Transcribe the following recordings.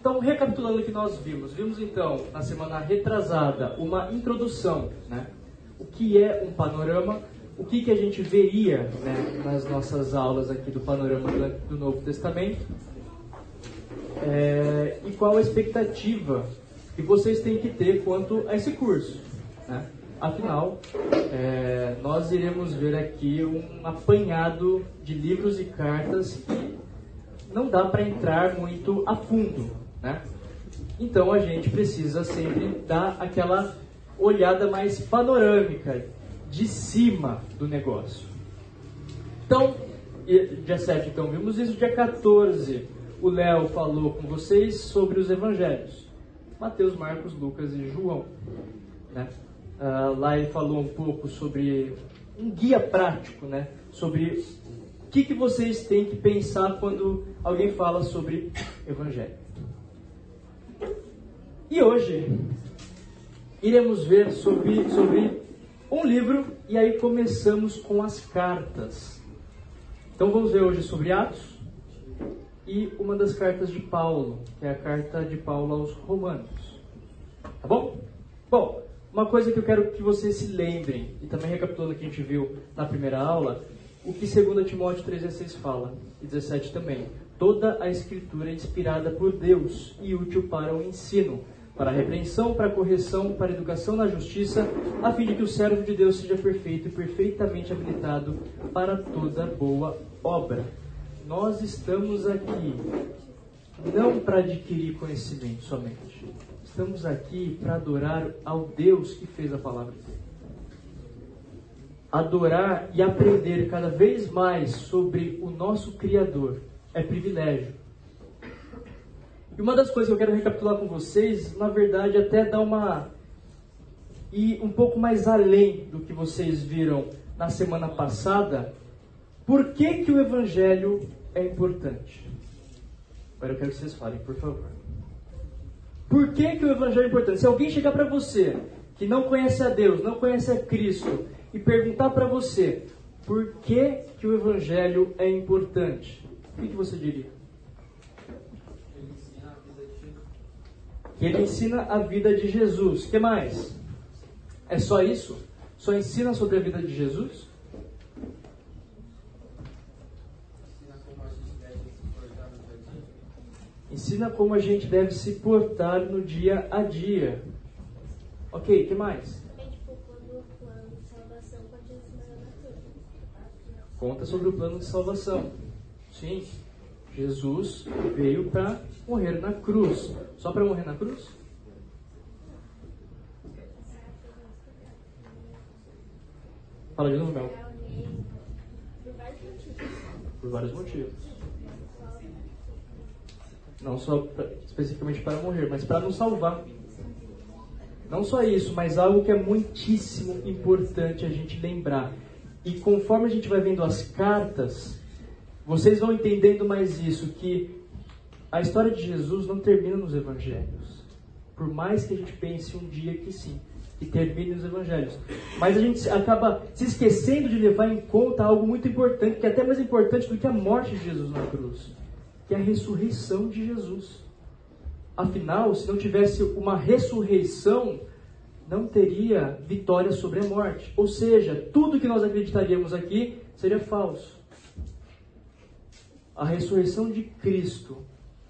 Então, recapitulando o que nós vimos, vimos então na semana retrasada uma introdução, né? O que é um panorama, o que, que a gente veria né, nas nossas aulas aqui do panorama do, Novo Testamento é, e qual a expectativa que vocês têm que ter quanto a esse curso. Né? Afinal, é, nós iremos ver aqui um apanhado de livros e cartas que não dá para entrar muito a fundo. Né? Então a gente precisa sempre dar aquela olhada mais panorâmica, de cima do negócio. Então, dia 7, então, vimos isso. Dia 14, o Léo falou com vocês sobre os evangelhos. Mateus, Marcos, Lucas e João. Né? Uh, lá ele falou um pouco sobre um guia prático, né? Sobre o que, que vocês têm que pensar quando alguém fala sobre evangelho. E hoje iremos ver sobre, sobre um livro e aí começamos com as cartas. Então vamos ver hoje sobre Atos e uma das cartas de Paulo, que é a carta de Paulo aos Romanos. Tá bom? Bom, uma coisa que eu quero que vocês se lembrem, e também recapitulando o que a gente viu na primeira aula, o que 2 Timóteo 3,16 fala, e 17 também. Toda a escritura é inspirada por Deus e útil para o ensino para a repreensão, para a correção, para a educação na justiça, a fim de que o servo de Deus seja perfeito e perfeitamente habilitado para toda boa obra. Nós estamos aqui não para adquirir conhecimento somente. Estamos aqui para adorar ao Deus que fez a palavra dele. Adorar e aprender cada vez mais sobre o nosso Criador é privilégio. E uma das coisas que eu quero recapitular com vocês, na verdade, até dar uma. e um pouco mais além do que vocês viram na semana passada, por que, que o Evangelho é importante? Agora eu quero que vocês falem, por favor. Por que, que o Evangelho é importante? Se alguém chegar para você, que não conhece a Deus, não conhece a Cristo, e perguntar para você por que, que o Evangelho é importante, o que, que você diria? Ele ensina a vida de Jesus. que mais? É só isso? Só ensina sobre a vida de Jesus? Ensina como a gente deve se portar no dia a dia. Ok, que mais? Conta sobre o plano de salvação. Sim, Jesus veio para morrer na cruz. Só para morrer na cruz? Fala de novo, Mel. Por vários motivos. Não só pra, especificamente para morrer, mas para nos salvar. Não só isso, mas algo que é muitíssimo importante a gente lembrar. E conforme a gente vai vendo as cartas, vocês vão entendendo mais isso, que a história de Jesus não termina nos evangelhos. Por mais que a gente pense um dia que sim, que termine nos evangelhos. Mas a gente acaba se esquecendo de levar em conta algo muito importante, que é até mais importante do que a morte de Jesus na cruz, que é a ressurreição de Jesus. Afinal, se não tivesse uma ressurreição, não teria vitória sobre a morte. Ou seja, tudo que nós acreditaríamos aqui seria falso. A ressurreição de Cristo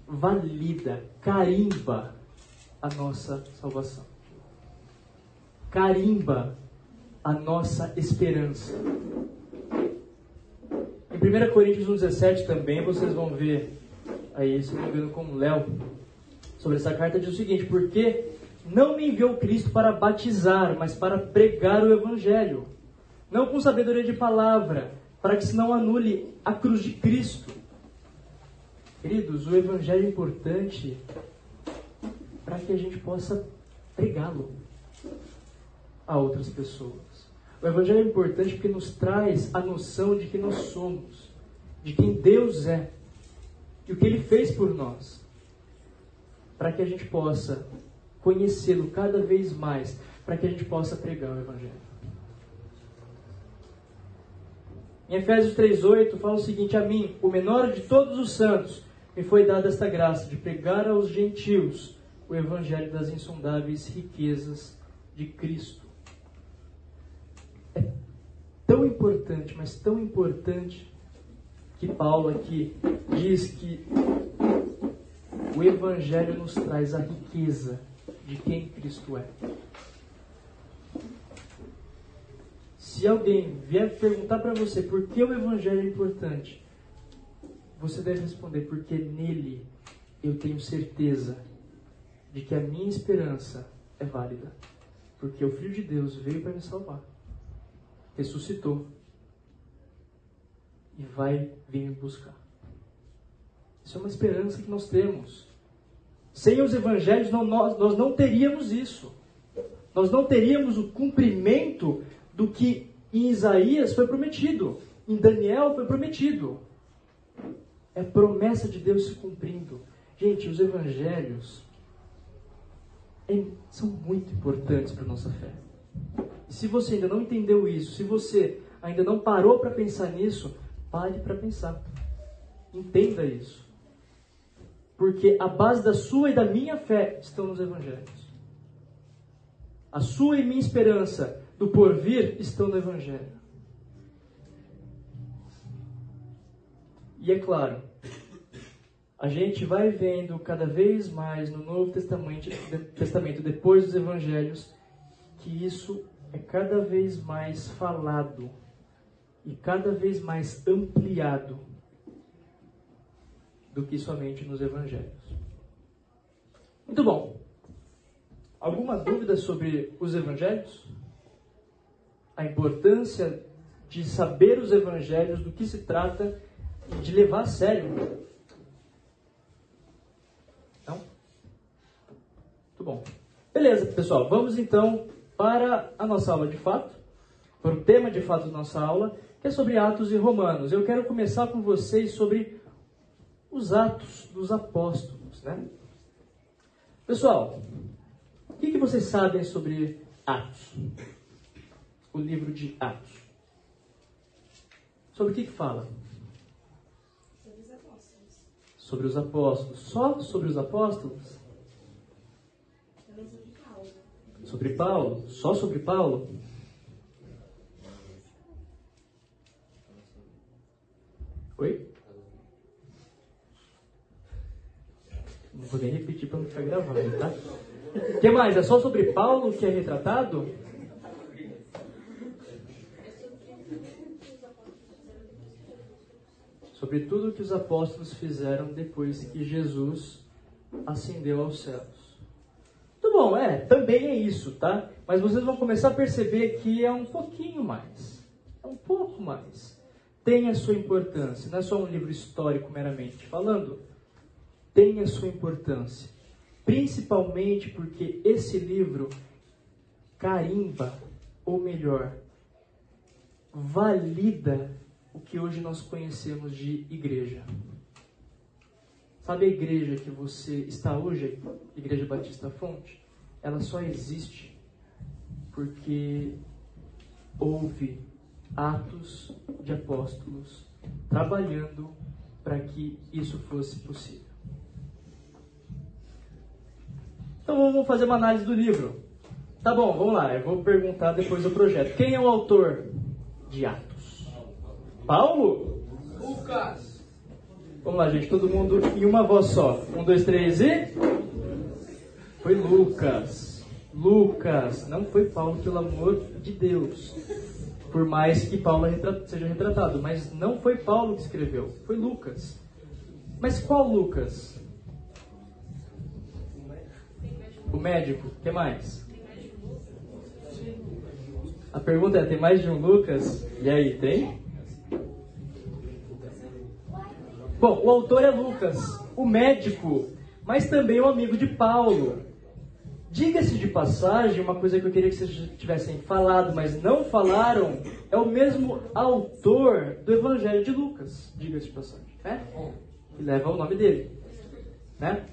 valida, carimba a nossa salvação. Carimba a nossa esperança. Em 1 Coríntios 1,17 também vocês vão ver aí, se não me engano, com Léo, sobre essa carta, diz o seguinte: Porque não me enviou Cristo para batizar, mas para pregar o Evangelho, não com sabedoria de palavra, para que se não anule a cruz de Cristo Queridos, o Evangelho é importante para que a gente possa pregá-lo a outras pessoas. O Evangelho é importante porque nos traz a noção de que nós somos, de quem Deus é e o que Ele fez por nós, para que a gente possa conhecê-lo cada vez mais, para que a gente possa pregar o Evangelho. Em Efésios 3,8 fala o seguinte: A mim, o menor de todos os santos, me foi dada esta graça de pregar aos gentios o evangelho das insondáveis riquezas de Cristo. É tão importante, mas tão importante que Paulo aqui diz que o evangelho nos traz a riqueza de quem Cristo é. Se alguém vier perguntar para você por que o Evangelho é importante, você deve responder: porque nele eu tenho certeza de que a minha esperança é válida. Porque o Filho de Deus veio para me salvar, ressuscitou e vai vir me buscar. Isso é uma esperança que nós temos. Sem os evangelhos, não, nós, nós não teríamos isso. Nós não teríamos o cumprimento do que em Isaías foi prometido, em Daniel foi prometido. É promessa de Deus se cumprindo. Gente, os evangelhos são muito importantes para a nossa fé. Se você ainda não entendeu isso, se você ainda não parou para pensar nisso, pare para pensar. Entenda isso. Porque a base da sua e da minha fé estão nos evangelhos. A sua e minha esperança do porvir estão no Evangelho. E é claro, a gente vai vendo cada vez mais no Novo Testamento, Testamento, depois dos Evangelhos, que isso é cada vez mais falado e cada vez mais ampliado do que somente nos Evangelhos. Muito bom. Alguma dúvida sobre os Evangelhos? a importância de saber os evangelhos, do que se trata e de levar a sério. Então, muito bom. Beleza, pessoal, vamos então para a nossa aula de fato, para o tema de fato da nossa aula, que é sobre Atos e Romanos. Eu quero começar com vocês sobre os Atos dos Apóstolos, né? Pessoal, o que, que vocês sabem sobre Atos? o livro de Atos. Sobre o que, que fala? Sobre os apóstolos. Só sobre os apóstolos? Sobre Paulo? Só sobre Paulo? Oi? Não vou nem repetir para não ficar gravando, tá? O que mais? É só sobre Paulo que é retratado? Sobre tudo o que os apóstolos fizeram depois que Jesus ascendeu aos céus. Muito bom, é, também é isso, tá? Mas vocês vão começar a perceber que é um pouquinho mais. É um pouco mais. Tem a sua importância, não é só um livro histórico meramente falando. Tem a sua importância. Principalmente porque esse livro carimba, ou melhor, valida o que hoje nós conhecemos de igreja. Sabe a igreja que você está hoje, Igreja Batista Fonte? Ela só existe porque houve atos de apóstolos trabalhando para que isso fosse possível. Então vamos fazer uma análise do livro. Tá bom, vamos lá. Eu vou perguntar depois do projeto. Quem é o autor de Atos? Paulo? Lucas. Vamos lá, gente, todo mundo em uma voz só. Um, dois, três e. Foi Lucas. Lucas. Não foi Paulo, pelo amor de Deus. Por mais que Paulo seja retratado. Mas não foi Paulo que escreveu. Foi Lucas. Mas qual Lucas? O médico. O que mais? A pergunta é: tem mais de um Lucas? E aí, tem? Bom, o autor é Lucas, o médico, mas também o amigo de Paulo. Diga-se de passagem, uma coisa que eu queria que vocês tivessem falado, mas não falaram, é o mesmo autor do Evangelho de Lucas. Diga-se de passagem, né? Que leva o nome dele, né?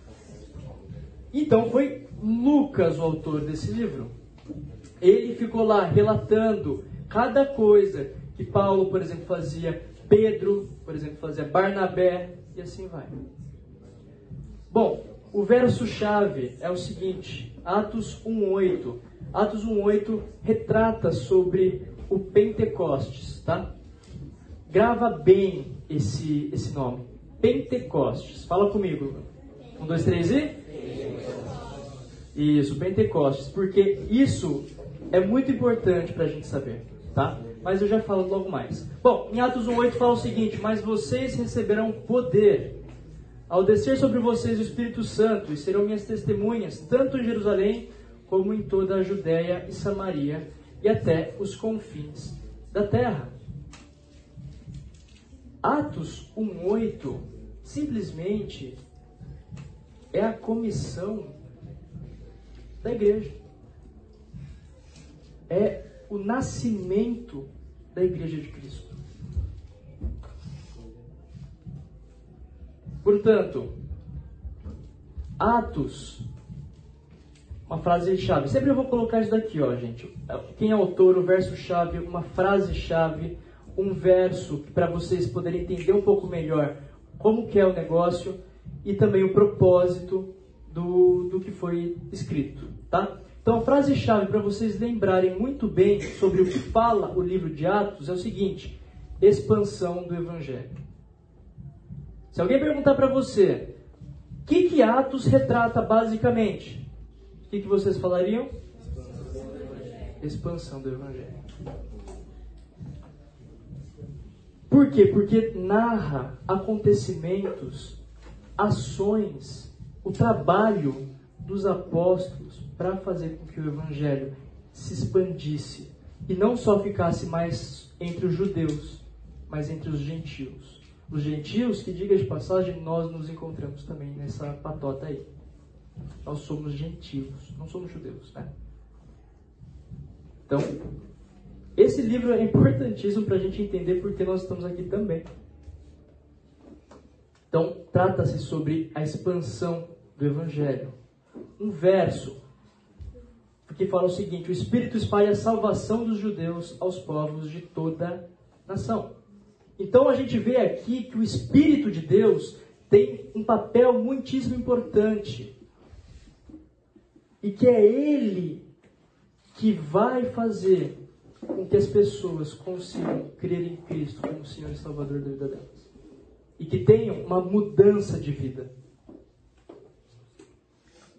Então foi Lucas o autor desse livro. Ele ficou lá relatando cada coisa que Paulo, por exemplo, fazia Pedro, por exemplo, fazia Barnabé e assim vai. Bom, o verso-chave é o seguinte: Atos 1,8. Atos 1,8 retrata sobre o Pentecostes, tá? Grava bem esse, esse nome. Pentecostes. Fala comigo. Um, dois, três e? Isso, Pentecostes. Porque isso é muito importante para a gente saber, tá? Mas eu já falo logo mais. Bom, em Atos 1,8 fala o seguinte: Mas vocês receberão poder ao descer sobre vocês o Espírito Santo, e serão minhas testemunhas, tanto em Jerusalém como em toda a Judéia e Samaria e até os confins da terra. Atos 1:8 simplesmente é a comissão da igreja. É o nascimento da igreja de Cristo. Portanto, Atos, uma frase-chave. Sempre eu vou colocar isso daqui, ó, gente. Quem é autor, o verso-chave, uma frase-chave, um verso para vocês poderem entender um pouco melhor como que é o negócio e também o propósito do, do que foi escrito, tá? Então, a frase-chave para vocês lembrarem muito bem sobre o que fala o livro de Atos é o seguinte: expansão do Evangelho. Se alguém perguntar para você, o que, que Atos retrata basicamente? O que, que vocês falariam? Expansão do Evangelho. Por quê? Porque narra acontecimentos, ações, o trabalho dos apóstolos para fazer com que o Evangelho se expandisse e não só ficasse mais entre os judeus, mas entre os gentios os gentios, que diga de passagem, nós nos encontramos também nessa patota aí. Nós somos gentios, não somos judeus, né? Então, esse livro é importantíssimo para a gente entender porque nós estamos aqui também. Então, trata-se sobre a expansão do Evangelho. Um verso que fala o seguinte: O Espírito espalha a salvação dos judeus aos povos de toda nação. Então a gente vê aqui que o Espírito de Deus tem um papel muitíssimo importante. E que é Ele que vai fazer com que as pessoas consigam crer em Cristo como Senhor e Salvador da vida delas. E que tenham uma mudança de vida.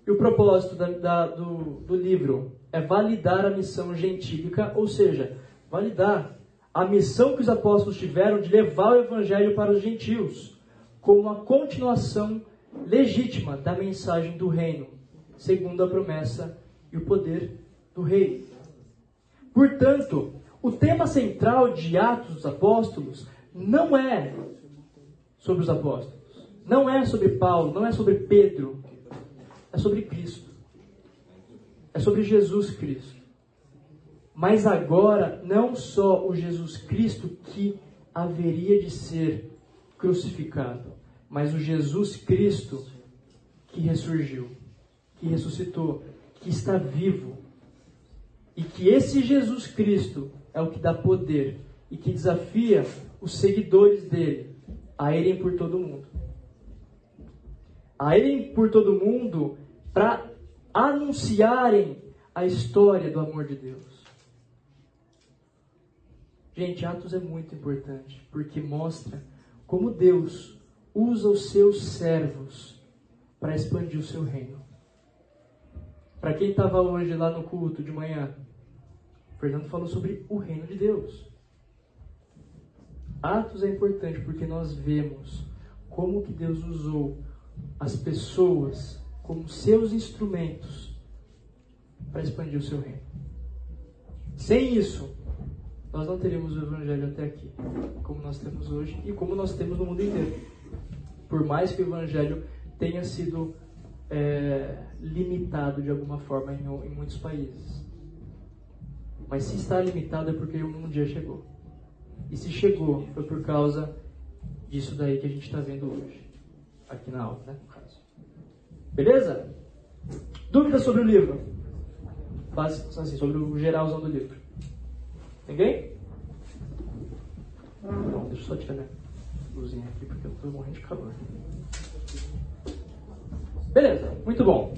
E o propósito da, da, do, do livro é validar a missão gentílica, ou seja, validar a missão que os apóstolos tiveram de levar o evangelho para os gentios, como uma continuação legítima da mensagem do reino, segundo a promessa e o poder do rei. Portanto, o tema central de Atos dos Apóstolos não é sobre os apóstolos, não é sobre Paulo, não é sobre Pedro, é sobre Cristo. É sobre Jesus Cristo. Mas agora, não só o Jesus Cristo que haveria de ser crucificado, mas o Jesus Cristo que ressurgiu, que ressuscitou, que está vivo. E que esse Jesus Cristo é o que dá poder e que desafia os seguidores dele a irem por todo mundo. A irem por todo mundo para anunciarem a história do amor de Deus. Gente, Atos é muito importante porque mostra como Deus usa os seus servos para expandir o seu reino. Para quem estava hoje lá no culto de manhã, Fernando falou sobre o reino de Deus. Atos é importante porque nós vemos como que Deus usou as pessoas como seus instrumentos para expandir o seu reino. Sem isso, nós não teríamos o Evangelho até aqui, como nós temos hoje e como nós temos no mundo inteiro. Por mais que o Evangelho tenha sido é, limitado de alguma forma em, em muitos países. Mas se está limitado é porque um dia chegou. E se chegou, foi por causa disso daí que a gente está vendo hoje. Aqui na aula, né? Beleza? Dúvidas sobre o livro? Básico, assim, sobre o geralzão do livro. Ninguém? Não, deixa eu só tirar minha luzinha aqui porque eu estou morrendo de calor. Beleza, muito bom.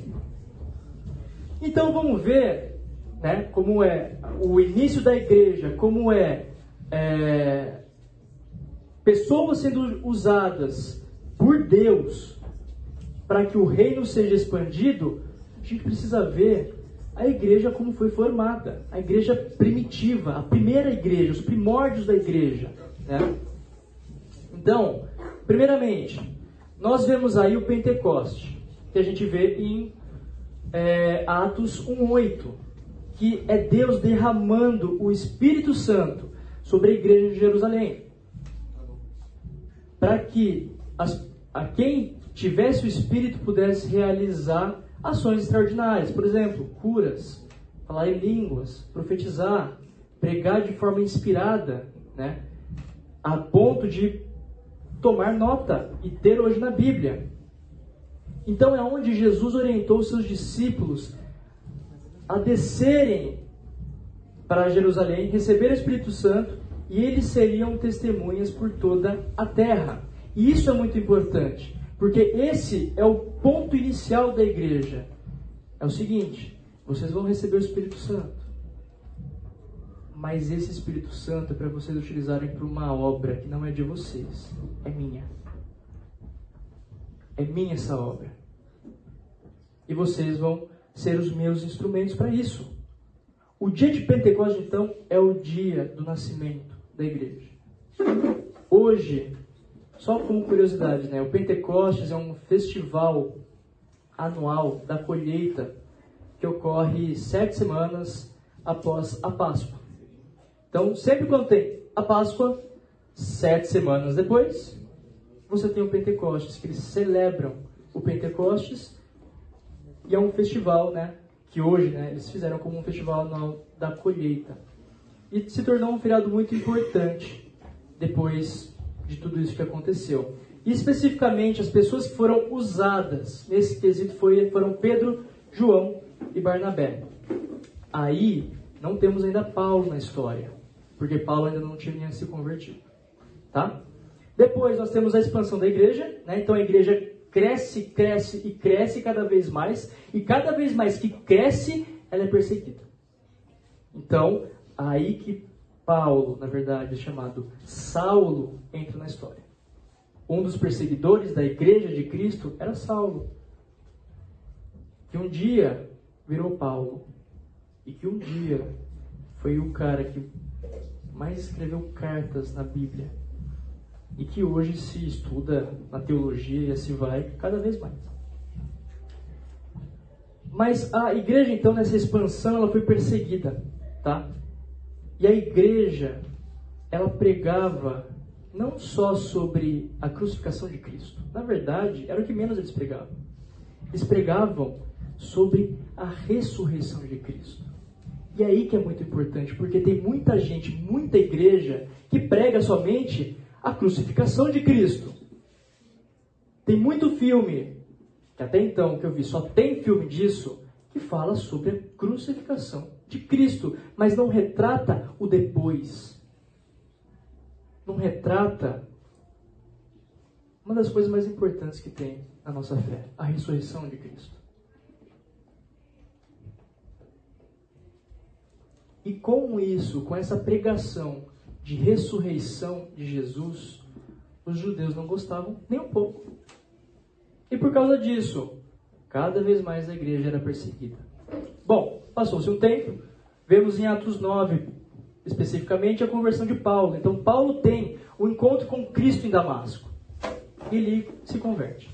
Então vamos ver né, como é o início da igreja, como é, é pessoas sendo usadas por Deus para que o reino seja expandido, a gente precisa ver a igreja como foi formada, a igreja primitiva, a primeira igreja, os primórdios da igreja. Né? Então, primeiramente, nós vemos aí o Pentecoste, que a gente vê em é, Atos 1,8, que é Deus derramando o Espírito Santo sobre a igreja de Jerusalém. Para que as, a quem tivesse o Espírito pudesse realizar ações extraordinárias, por exemplo, curas, falar em línguas, profetizar, pregar de forma inspirada, né? a ponto de tomar nota e ter hoje na Bíblia. Então é onde Jesus orientou seus discípulos a descerem para Jerusalém, receber o Espírito Santo e eles seriam testemunhas por toda a terra. E isso é muito importante, porque esse é o ponto inicial da igreja. É o seguinte: vocês vão receber o Espírito Santo. Mas esse Espírito Santo é para vocês utilizarem para uma obra que não é de vocês, é minha. É minha essa obra. E vocês vão ser os meus instrumentos para isso. O dia de Pentecostes, então, é o dia do nascimento da igreja. Hoje, só como curiosidade, né? O Pentecostes é um festival anual da colheita que ocorre sete semanas após a Páscoa. Então, sempre quando tem a Páscoa, sete semanas depois, você tem o Pentecostes, que eles celebram o Pentecostes, e é um festival, né, que hoje, né, eles fizeram como um festival anual da colheita. E se tornou um feriado muito importante depois de tudo isso que aconteceu. E especificamente as pessoas que foram usadas nesse quesito foram Pedro, João e Barnabé. Aí não temos ainda Paulo na história porque Paulo ainda não tinha se convertido. Tá? Depois nós temos a expansão da igreja, né? então a igreja cresce, cresce e cresce cada vez mais, e cada vez mais que cresce, ela é perseguida. Então, aí que Paulo, na verdade, é chamado Saulo, entra na história. Um dos perseguidores da igreja de Cristo era Saulo, que um dia virou Paulo, e que um dia foi o cara que mais escreveu cartas na Bíblia e que hoje se estuda na teologia e assim vai cada vez mais. Mas a igreja então nessa expansão ela foi perseguida, tá? E a igreja ela pregava não só sobre a crucificação de Cristo. Na verdade, era o que menos eles pregavam. Eles pregavam sobre a ressurreição de Cristo. E aí que é muito importante, porque tem muita gente, muita igreja que prega somente a crucificação de Cristo. Tem muito filme, que até então que eu vi, só tem filme disso, que fala sobre a crucificação de Cristo, mas não retrata o depois. Não retrata uma das coisas mais importantes que tem na nossa fé, a ressurreição de Cristo. E com isso, com essa pregação de ressurreição de Jesus, os judeus não gostavam nem um pouco. E por causa disso, cada vez mais a igreja era perseguida. Bom, passou-se um tempo, vemos em Atos 9, especificamente, a conversão de Paulo. Então, Paulo tem o encontro com Cristo em Damasco. E ele se converte.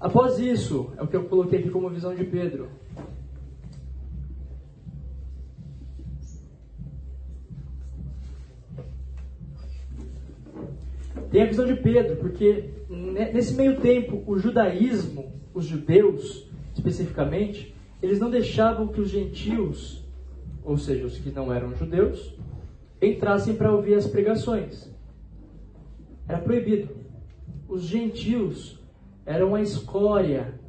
Após isso, é o que eu coloquei aqui como visão de Pedro. Tem a visão de Pedro, porque nesse meio tempo o judaísmo, os judeus especificamente, eles não deixavam que os gentios, ou seja, os que não eram judeus, entrassem para ouvir as pregações. Era proibido. Os gentios eram a escória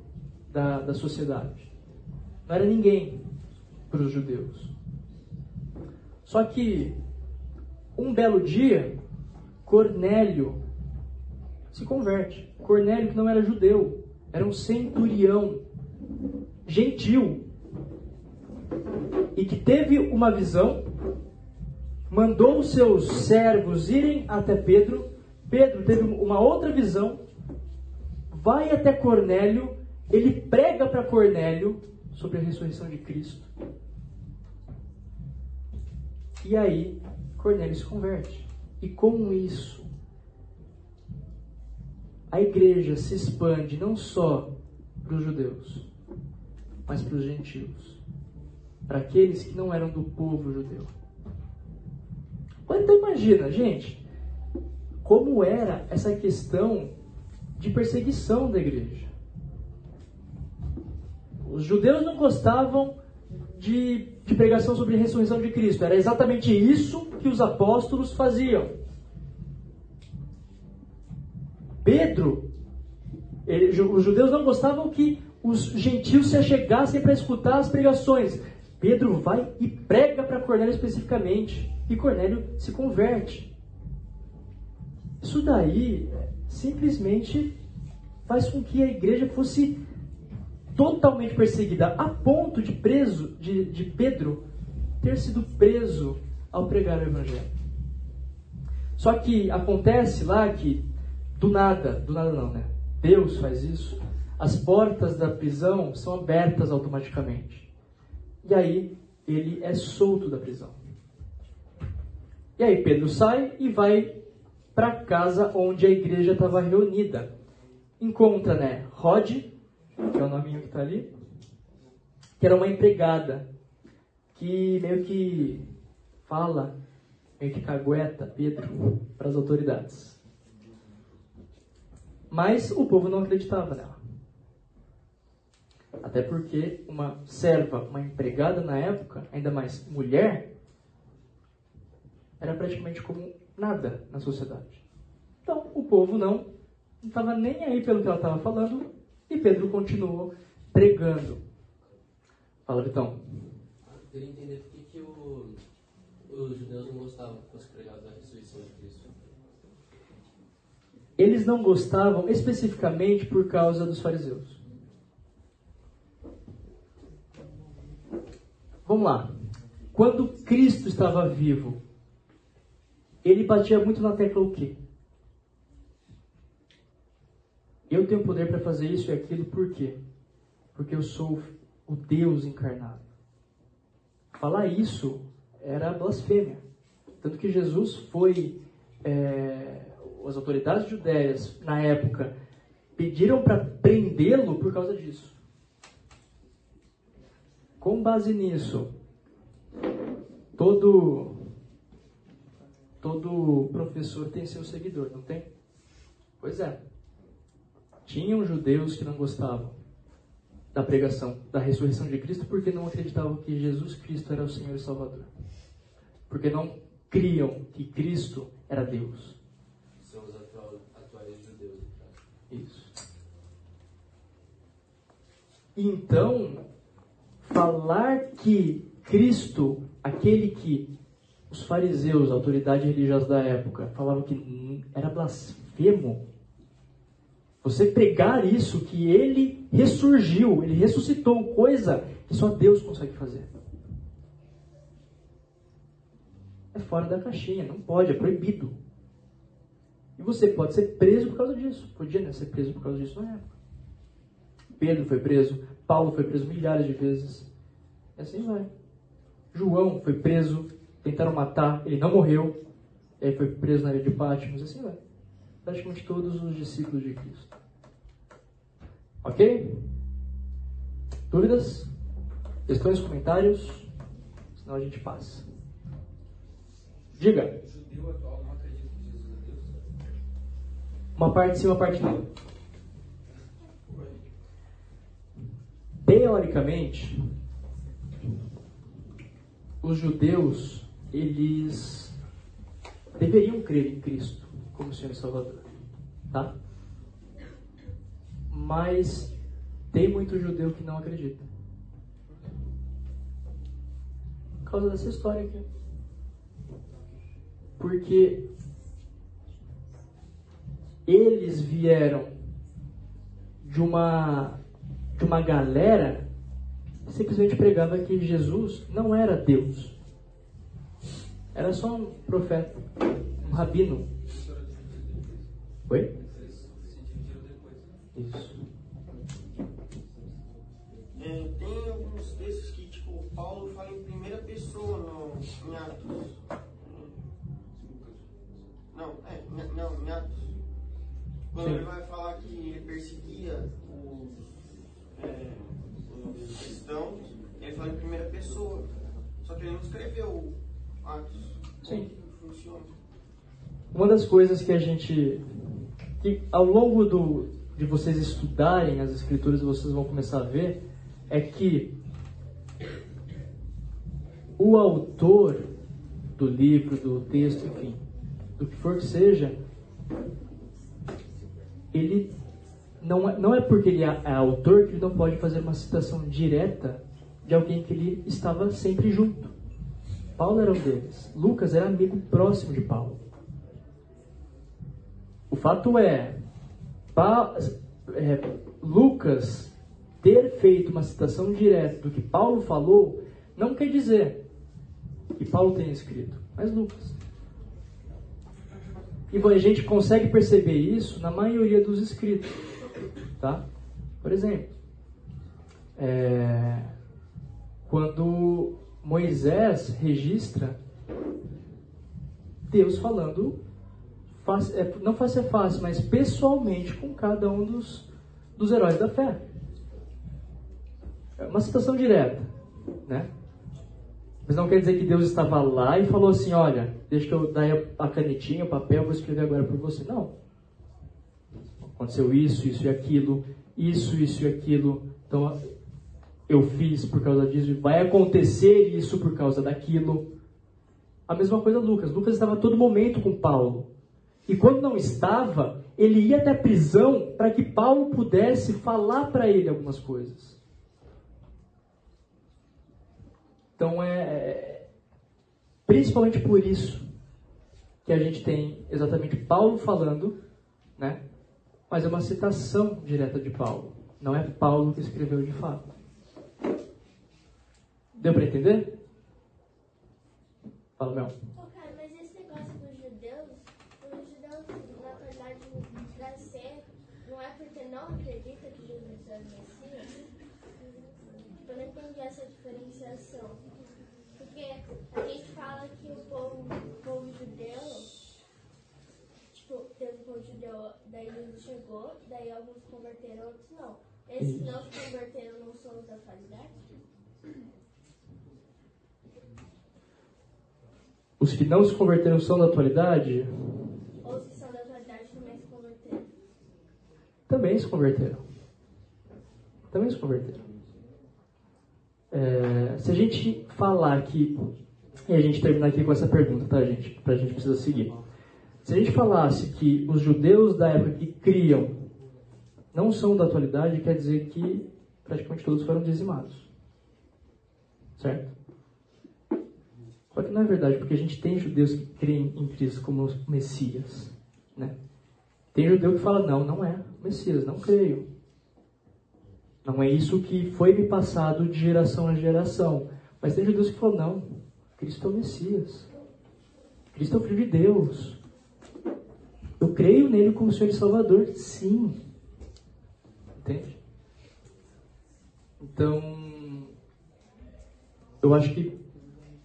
da, da sociedade. Não era ninguém para os judeus. Só que um belo dia, Cornélio se converte. Cornélio, que não era judeu, era um centurião gentil e que teve uma visão, mandou os seus servos irem até Pedro. Pedro teve uma outra visão, vai até Cornélio, ele prega para Cornélio sobre a ressurreição de Cristo. E aí, Cornélio se converte. E com isso, a igreja se expande não só para os judeus, mas para os gentios, para aqueles que não eram do povo judeu. Então imagina, gente, como era essa questão de perseguição da igreja. Os judeus não gostavam de, de pregação sobre a ressurreição de Cristo. Era exatamente isso que os apóstolos faziam. Pedro, ele, os judeus não gostavam que os gentios se achegassem para escutar as pregações. Pedro vai e prega para Cornélio especificamente. E Cornélio se converte. Isso daí simplesmente faz com que a igreja fosse totalmente perseguida, a ponto de preso, de, de Pedro ter sido preso ao pregar o evangelho. Só que acontece lá que do nada, do nada não, né? Deus faz isso. As portas da prisão são abertas automaticamente. E aí ele é solto da prisão. E aí Pedro sai e vai para casa onde a igreja estava reunida. Encontra, né, Rod, que é o nominho que está ali, que era uma empregada, que meio que fala, meio que cagueta Pedro para as autoridades. Mas o povo não acreditava nela. Até porque uma serva, uma empregada na época, ainda mais mulher, era praticamente como nada na sociedade. Então o povo não estava nem aí pelo que ela estava falando e Pedro continuou pregando. Fala, Vitão. Eu queria entender por que, que o, os judeus não gostavam que fosse pregado a ressurreição de Cristo. Eles não gostavam especificamente por causa dos fariseus. Vamos lá. Quando Cristo estava vivo, ele batia muito na tecla o quê? Eu tenho poder para fazer isso e aquilo, por quê? Porque eu sou o Deus encarnado. Falar isso era blasfêmia. Tanto que Jesus foi. É, as autoridades judeias, na época, pediram para prendê-lo por causa disso. Com base nisso, todo todo professor tem seu seguidor, não tem? Pois é. Tinham judeus que não gostavam da pregação da ressurreição de Cristo porque não acreditavam que Jesus Cristo era o Senhor e Salvador. Porque não criam que Cristo era Deus. São os atuais judeus. Isso. Então, falar que Cristo, aquele que os fariseus, a autoridade religiosa da época, falavam que era blasfemo, você pregar isso, que ele ressurgiu, ele ressuscitou, coisa que só Deus consegue fazer. É fora da caixinha, não pode, é proibido. E você pode ser preso por causa disso. Podia né, ser preso por causa disso na época. Pedro foi preso, Paulo foi preso milhares de vezes. E assim vai. João foi preso, tentaram matar, ele não morreu. E aí foi preso na ilha de Patmos, assim vai praticamente todos os discípulos de Cristo. Ok? Dúvidas? Questões, comentários? Senão a gente passa. Diga. É? Uma parte sim, uma parte não. Teoricamente, os judeus, eles deveriam crer em Cristo como Senhor e Salvador. Tá? Mas tem muito judeu que não acredita. Por causa dessa história aqui. Porque eles vieram de uma, de uma galera que simplesmente pregava que Jesus não era Deus. Era só um profeta, um rabino. Oi? Isso. É, tem alguns textos que, tipo, Paulo fala em primeira pessoa no, em Atos. Não, é, não, em Atos. Quando ele vai falar escreveu Atos. Sim. Como funciona? Uma das coisas que a gente. que ao longo do, de vocês estudarem as escrituras vocês vão começar a ver é que o autor do livro, do texto, enfim, do que for que seja, ele não é, não é porque ele é, é autor que ele não pode fazer uma citação direta de alguém que ele estava sempre junto. Paulo era um deles. Lucas era amigo próximo de Paulo. O fato é, Pa- é, Lucas ter feito uma citação direta do que Paulo falou não quer dizer que Paulo tenha escrito, mas Lucas. E a gente consegue perceber isso na maioria dos escritos, tá? Por exemplo, é, quando Moisés registra Deus falando é, não face a face, mas pessoalmente com cada um dos, dos heróis da fé. É uma citação direta, né? Mas não quer dizer que Deus estava lá e falou assim, olha, deixa eu dar a canetinha, o papel, vou escrever agora para você. Não. Aconteceu isso, isso e aquilo, isso, isso e aquilo. Então, eu fiz por causa disso, vai acontecer isso por causa daquilo. A mesma coisa Lucas. Lucas estava a todo momento com Paulo. E quando não estava, ele ia até a prisão para que Paulo pudesse falar para ele algumas coisas. Então é, é principalmente por isso que a gente tem exatamente Paulo falando, né? Mas é uma citação direta de Paulo. Não é Paulo que escreveu de fato. Deu para entender? Fala, Mel. Ô, cara, mas esse negócio dos judeus, os judeus, na verdade, não é porque não que Jesus é Messias? Tipo, Eu não entendi essa diferenciação. Porque a gente fala que o povo, judeu, tipo, teve povo judeu, daí Jesus chegou, daí alguns converteram, outros não. Esses que não se converteram não são da atualidade? Os que não se converteram são da atualidade? Ou se são da atualidade também se converteram? Também se converteram. Também se converteram. É, se a gente falar que. E a gente terminar aqui com essa pergunta, tá, gente? Pra gente precisa seguir. Se a gente falasse que os judeus da época que criam não são da atualidade, quer dizer que praticamente todos foram dizimados. Certo? Só que não é verdade, porque a gente tem judeus que creem em Cristo como Messias. Né? Tem judeu que fala, não, não é Messias, não creio. Não é isso que foi me passado de geração a geração. Mas tem judeus que falam, não, Cristo é o Messias. Cristo é o Filho de Deus. Eu creio nele como Senhor e Salvador, sim. Entende? Então, eu acho que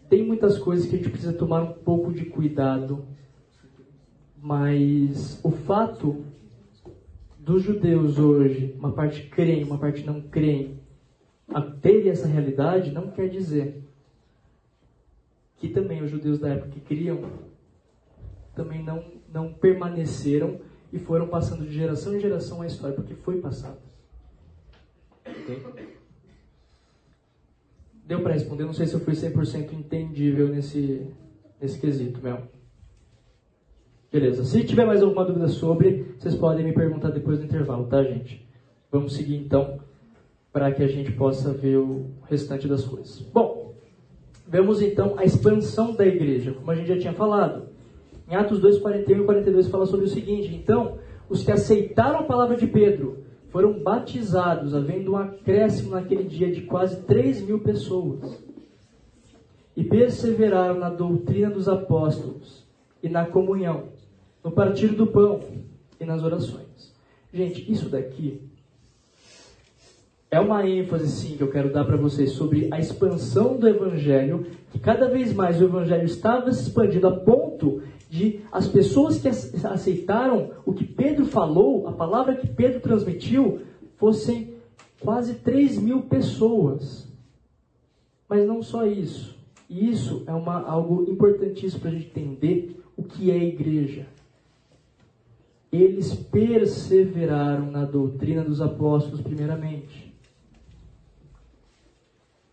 tem muitas coisas que a gente precisa tomar um pouco de cuidado, mas o fato dos judeus hoje, uma parte creem, uma parte não creem, a ter essa realidade não quer dizer que também os judeus da época que criam também não, não permaneceram e foram passando de geração em geração a história, porque foi passado. Deu para responder? Não sei se eu fui 100% entendível nesse, nesse quesito, Mel. Beleza. Se tiver mais alguma dúvida sobre, vocês podem me perguntar depois do intervalo, tá, gente? Vamos seguir então para que a gente possa ver o restante das coisas. Bom, vemos então a expansão da igreja, como a gente já tinha falado. Em Atos 2, 41 e 42 fala sobre o seguinte: Então, os que aceitaram a palavra de Pedro foram batizados, havendo um acréscimo naquele dia de quase 3 mil pessoas. E perseveraram na doutrina dos apóstolos e na comunhão, no partir do pão e nas orações. Gente, isso daqui é uma ênfase, sim, que eu quero dar para vocês sobre a expansão do Evangelho, que cada vez mais o Evangelho estava se expandindo a ponto de as pessoas que aceitaram o que Pedro falou, a palavra que Pedro transmitiu, fossem quase 3 mil pessoas. Mas não só isso. E isso é uma, algo importantíssimo para a gente entender o que é igreja. Eles perseveraram na doutrina dos apóstolos, primeiramente.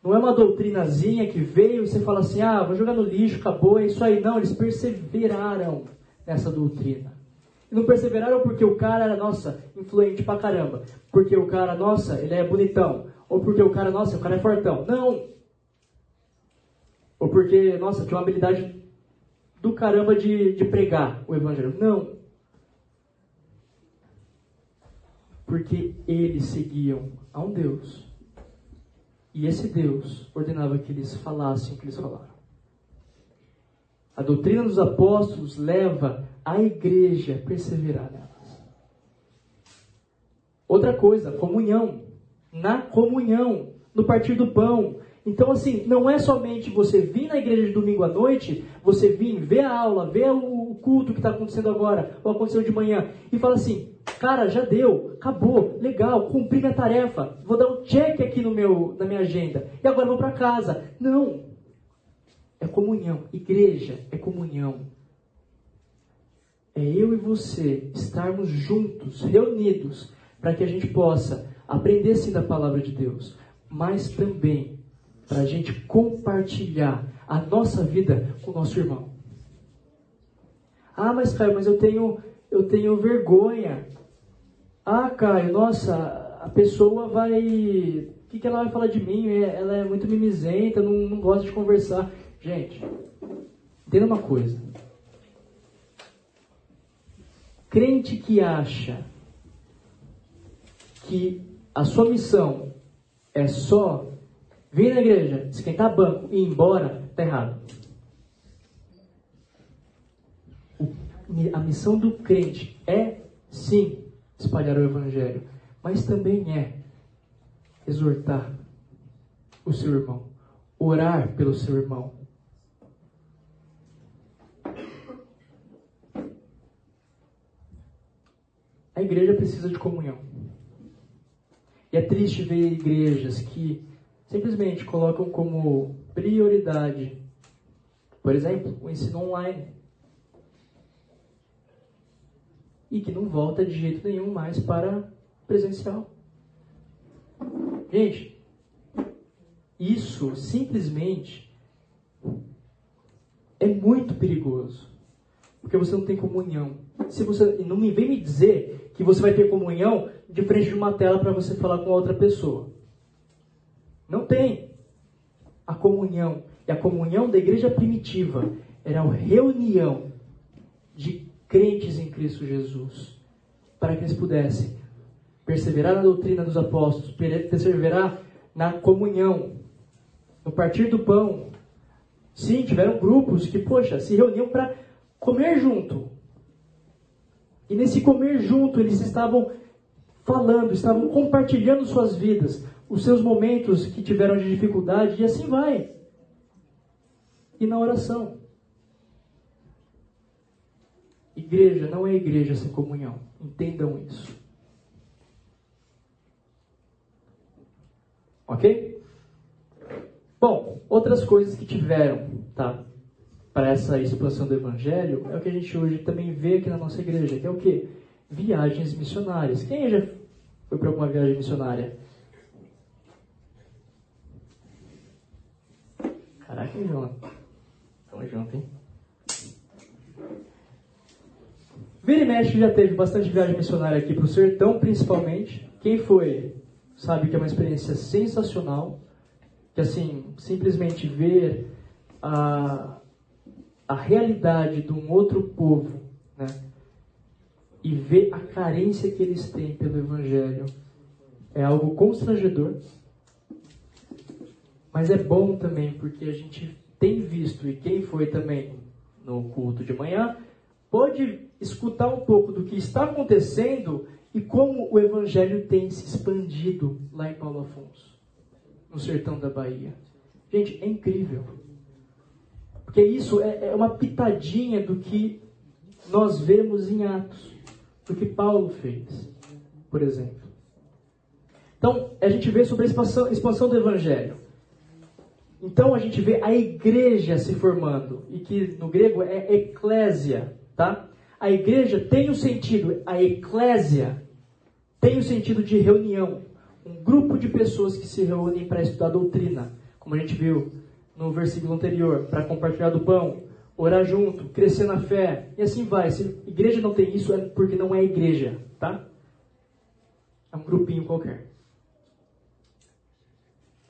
Não é uma doutrinazinha que veio e você fala assim, ah, vou jogar no lixo, acabou, é isso aí. Não, eles perseveraram nessa doutrina. E não perseveraram porque o cara era, nossa, influente pra caramba. Porque o cara, nossa, ele é bonitão. Ou porque o cara, nossa, o cara é fortão. Não. Ou porque, nossa, tinha uma habilidade do caramba de, de pregar o evangelho. Não. Porque eles seguiam a um Deus e esse Deus ordenava que eles falassem o que eles falaram. A doutrina dos apóstolos leva a igreja a perseverar nelas. Outra coisa, comunhão. Na comunhão, no partir do pão. Então, assim, não é somente você vir na igreja de domingo à noite, você vir ver a aula, ver o culto que está acontecendo agora, ou aconteceu de manhã, e fala assim: Cara, já deu, acabou, legal, cumpri minha tarefa, vou dar um check aqui no meu, na minha agenda e agora vou para casa. Não. É comunhão. Igreja é comunhão. É eu e você estarmos juntos, reunidos, para que a gente possa aprender sim da palavra de Deus, mas também para a gente compartilhar a nossa vida com o nosso irmão. Ah, mas Caio, mas eu tenho, eu tenho vergonha. Ah, Caio, nossa, a pessoa vai. O que, que ela vai falar de mim? É, ela é muito mimizenta, não, não gosta de conversar. Gente, entenda uma coisa. Crente que acha que a sua missão é só vir na igreja, esquentar banco e ir embora, está errado. A missão do crente é, sim, espalhar o Evangelho, mas também é exortar o seu irmão, orar pelo seu irmão. A igreja precisa de comunhão. E é triste ver igrejas que simplesmente colocam como prioridade, por exemplo, o ensino online e que não volta de jeito nenhum mais para presencial. Gente, isso simplesmente é muito perigoso. Porque você não tem comunhão. Se você não me vem me dizer que você vai ter comunhão de frente de uma tela para você falar com outra pessoa. Não tem. A comunhão. E a comunhão da igreja primitiva era a reunião de crentes em Cristo Jesus, para que eles pudessem perseverar na doutrina dos apóstolos, perseverar na comunhão, no partir do pão. Sim, tiveram grupos que, poxa, se reuniam para comer junto. E nesse comer junto, eles estavam falando, estavam compartilhando suas vidas, os seus momentos que tiveram de dificuldade, e assim vai. E na oração. Igreja não é igreja sem comunhão. Entendam isso. Ok? Bom, outras coisas que tiveram, tá? Para essa expansão do evangelho é o que a gente hoje também vê aqui na nossa igreja, que é o que? Viagens missionárias. Quem já foi para alguma viagem missionária? Caraca, João. Tamo junto, hein? Vira e mexe já teve bastante viagem missionária aqui para o sertão, principalmente. Quem foi sabe que é uma experiência sensacional. Que assim, simplesmente ver a, a realidade de um outro povo, né? E ver a carência que eles têm pelo Evangelho é algo constrangedor, mas é bom também porque a gente tem visto, e quem foi também no culto de manhã, pode escutar um pouco do que está acontecendo e como o evangelho tem se expandido lá em Paulo Afonso, no sertão da Bahia. Gente, é incrível. Porque isso é, é uma pitadinha do que nós vemos em Atos, do que Paulo fez, por exemplo. Então, a gente vê sobre a expansão, expansão do evangelho. Então, a gente vê a igreja se formando, e que no grego é eclésia, tá? A igreja tem o sentido, a eclésia tem o sentido de reunião, um grupo de pessoas que se reúnem para estudar doutrina, como a gente viu no versículo anterior, para compartilhar do pão, orar junto, crescer na fé, e assim vai. Se a igreja não tem isso, é porque não é igreja, tá? É um grupinho qualquer.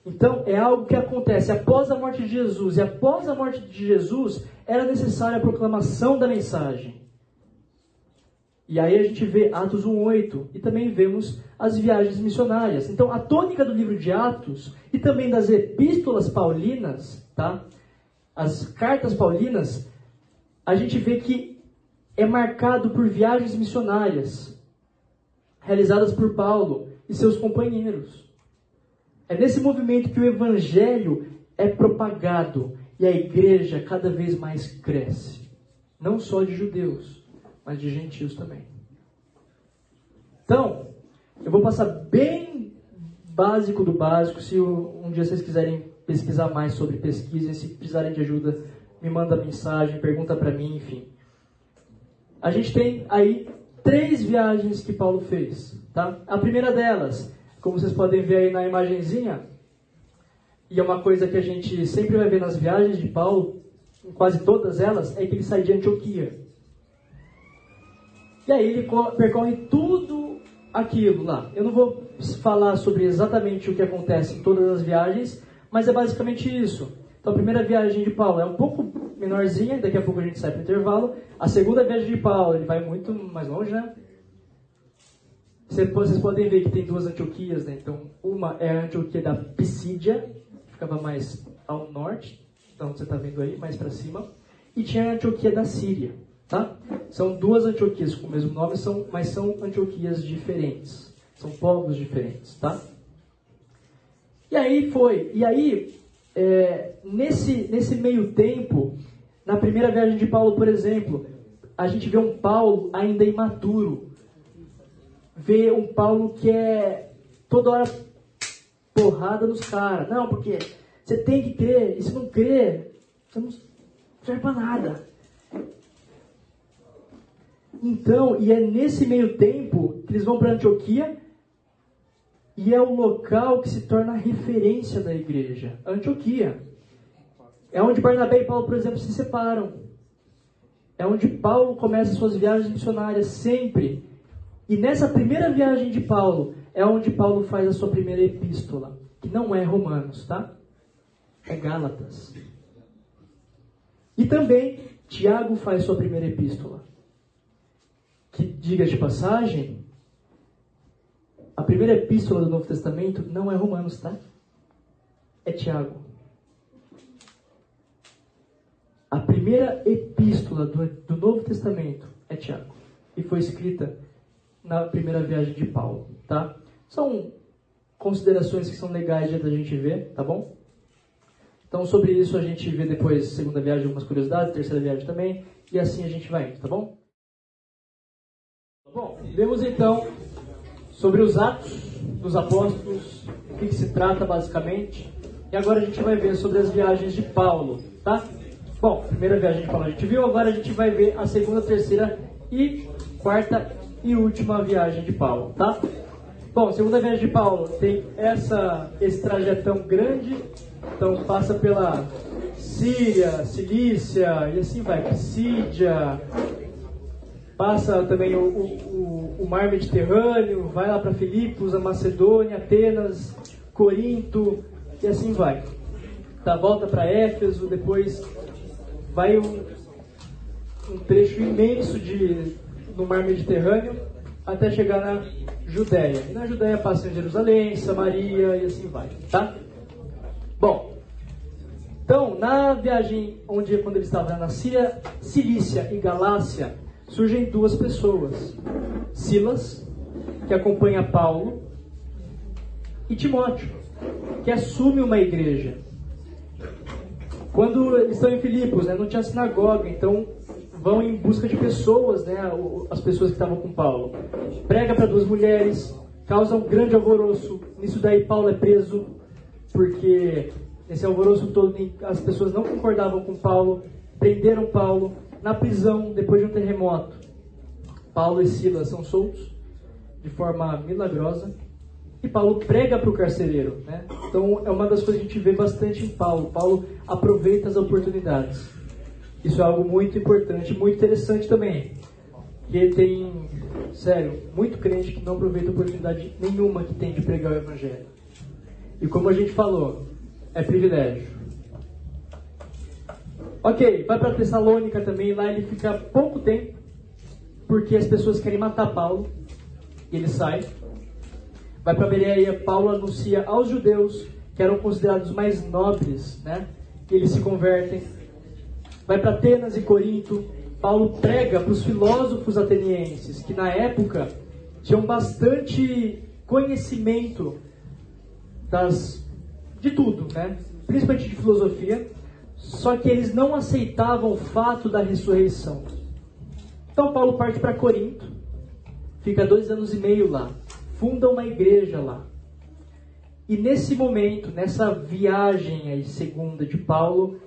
Então, é algo que acontece após a morte de Jesus. E após a morte de Jesus, era necessária a proclamação da mensagem. E aí a gente vê Atos 1:8 e também vemos as viagens missionárias. Então, a tônica do livro de Atos e também das epístolas paulinas, tá? As cartas paulinas, a gente vê que é marcado por viagens missionárias realizadas por Paulo e seus companheiros. É nesse movimento que o evangelho é propagado e a igreja cada vez mais cresce, não só de judeus, mas de gentios também. Então, eu vou passar bem básico do básico. Se um dia vocês quiserem pesquisar mais sobre pesquisa, se precisarem de ajuda, me manda mensagem, pergunta para mim, enfim. A gente tem aí três viagens que Paulo fez, tá? A primeira delas, como vocês podem ver aí na imagenzinha, e é uma coisa que a gente sempre vai ver nas viagens de Paulo, em quase todas elas, é que ele sai de Antioquia. E aí ele percorre tudo aquilo lá. Eu não vou falar sobre exatamente o que acontece em todas as viagens, mas é basicamente isso. Então a primeira viagem de Paulo é um pouco menorzinha, daqui a pouco a gente sai para o intervalo. A segunda viagem de Paulo, ele vai muito mais longe, né? Vocês podem ver que tem duas Antioquias, né? Então, uma é a Antioquia da Pisídia, que ficava mais ao norte, então você está vendo aí, mais para cima. E tinha a Antioquia da Síria. Tá? São duas Antioquias com o mesmo nome, são, mas são Antioquias diferentes. São povos diferentes. Tá? E aí foi. E aí, é, nesse, nesse meio tempo, na primeira viagem de Paulo, por exemplo, a gente vê um Paulo ainda imaturo. Vê um Paulo que é toda hora porrada nos caras. Não, porque você tem que crer, e se não crer, você não serve para nada. Então, e é nesse meio tempo que eles vão para Antioquia e é o local que se torna a referência da igreja. Antioquia. É onde Barnabé e Paulo, por exemplo, se separam. É onde Paulo começa suas viagens missionárias sempre. E nessa primeira viagem de Paulo é onde Paulo faz a sua primeira epístola, que não é Romanos, tá? É Gálatas. E também Tiago faz sua primeira epístola que, diga de passagem, a primeira epístola do Novo Testamento não é Romanos, tá? É Tiago. A primeira epístola do, do Novo Testamento é Tiago. E foi escrita na primeira viagem de Paulo, tá? São considerações que são legais da gente ver, tá bom? Então, sobre isso a gente vê depois, segunda viagem, algumas curiosidades, terceira viagem também, e assim a gente vai indo, tá bom? Vemos então sobre os Atos dos Apóstolos, o que, que se trata basicamente. E agora a gente vai ver sobre as viagens de Paulo, tá? Bom, primeira viagem de Paulo a gente viu, agora a gente vai ver a segunda, terceira e quarta e última viagem de Paulo, tá? Bom, segunda viagem de Paulo tem essa, esse trajetão grande, então passa pela Síria, Cilícia e assim vai, Pisídia, passa também o, o, o mar Mediterrâneo, vai lá para Filipos, a Macedônia, Atenas, Corinto e assim vai. Dá volta para Éfeso, depois vai um, um trecho imenso de, no mar Mediterrâneo até chegar na Judéia. E na Judéia passa em Jerusalém, Samaria e assim vai, tá? Bom, então, na viagem onde quando ele estava na Síria, Cilícia e Galácia, surgem duas pessoas. Silas, que acompanha Paulo, e Timóteo, que assume uma igreja. Quando eles estão em Filipos, né, não tinha sinagoga, então vão em busca de pessoas, né, as pessoas que estavam com Paulo. Prega para duas mulheres, causa um grande alvoroço. Nisso daí Paulo é preso, porque nesse alvoroço todo as pessoas não concordavam com Paulo, prenderam Paulo na prisão depois de um terremoto. Paulo e Silas são soltos de forma milagrosa e Paulo prega para o carcereiro. Né? Então é uma das coisas que a gente vê bastante em Paulo. Paulo aproveita as oportunidades. Isso é algo muito importante, muito interessante também. Que tem, sério, muito crente que não aproveita oportunidade nenhuma que tem de pregar o Evangelho. E como a gente falou, é privilégio. Ok, vai para Tessalônica também, lá ele fica pouco tempo, porque as pessoas querem matar Paulo, e ele sai. Vai para Bereia, Paulo anuncia aos judeus, que eram considerados mais nobres, né, que eles se convertem. Vai para Atenas e Corinto, Paulo prega para os filósofos atenienses, que na época tinham bastante conhecimento das, de tudo, né? principalmente de filosofia, só que eles não aceitavam o fato da ressurreição. Então Paulo parte para Corinto, fica dois anos e meio lá, funda uma igreja lá. E nesse momento, nessa viagem aí segunda de Paulo,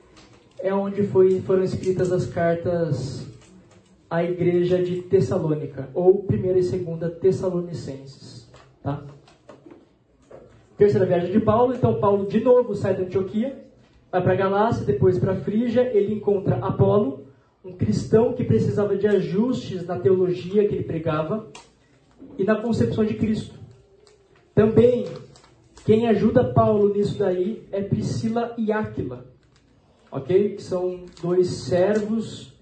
é onde foi, foram escritas as cartas à igreja de Tessalônica, ou primeira e segunda Tessalonicenses. Tá? Terceira viagem de Paulo, então Paulo de novo sai da Antioquia, vai para Galácia, depois para Frígia, ele encontra Apolo, um cristão que precisava de ajustes na teologia que ele pregava e na concepção de Cristo. Também quem ajuda Paulo nisso daí é Priscila e Áquila, ok? Que são dois servos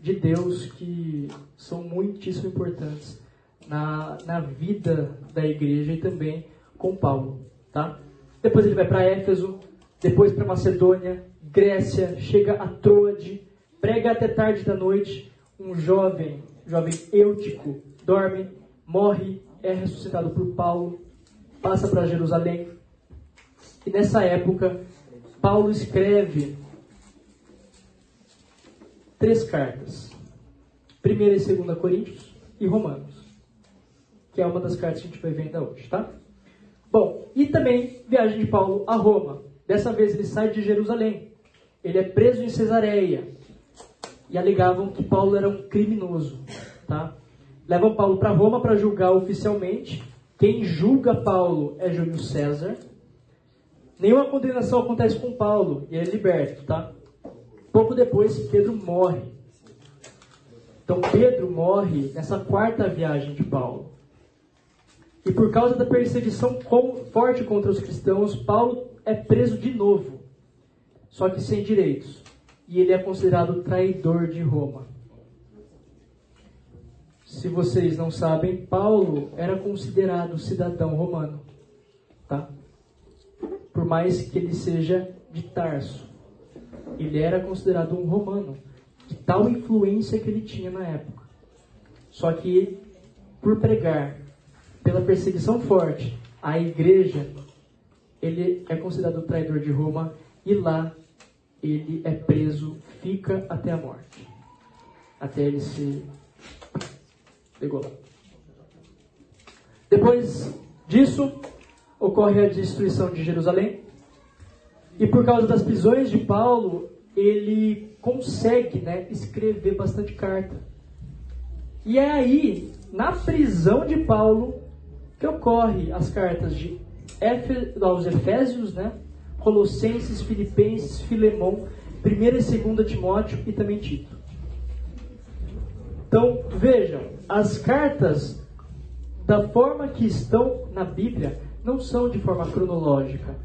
de Deus que são muitíssimo importantes na, na vida da igreja e também com Paulo, tá? Depois ele vai para Éfeso, depois para Macedônia, Grécia, chega a Troade, prega até tarde da noite, um jovem, jovem Eutico, dorme, morre, é ressuscitado por Paulo, passa para Jerusalém. E nessa época, Paulo escreve três cartas. Primeira e segunda Coríntios e Romanos. Que é uma das cartas que a gente vai ver ainda hoje, tá? Bom, e também viagem de Paulo a Roma. Dessa vez ele sai de Jerusalém. Ele é preso em Cesareia. E alegavam que Paulo era um criminoso. Tá? Levam Paulo para Roma para julgar oficialmente. Quem julga Paulo é Júlio César. Nenhuma condenação acontece com Paulo e ele é liberto. Tá? Pouco depois, Pedro morre. Então Pedro morre nessa quarta viagem de Paulo. E por causa da perseguição forte contra os cristãos, Paulo é preso de novo, só que sem direitos. E ele é considerado traidor de Roma. Se vocês não sabem, Paulo era considerado cidadão romano, tá? Por mais que ele seja de Tarso, ele era considerado um romano, de tal influência que ele tinha na época. Só que por pregar pela perseguição forte a igreja ele é considerado traidor de Roma e lá ele é preso, fica até a morte. Até ele se degolar. Depois disso, ocorre a destruição de Jerusalém. E por causa das prisões de Paulo, ele consegue né, escrever bastante carta. E é aí, na prisão de Paulo, que ocorre as cartas de aos Efésios, né? Colossenses, Filipenses, Filemão, 1 e 2 Timóteo e também Tito. Então, vejam, as cartas, da forma que estão na Bíblia, não são de forma cronológica,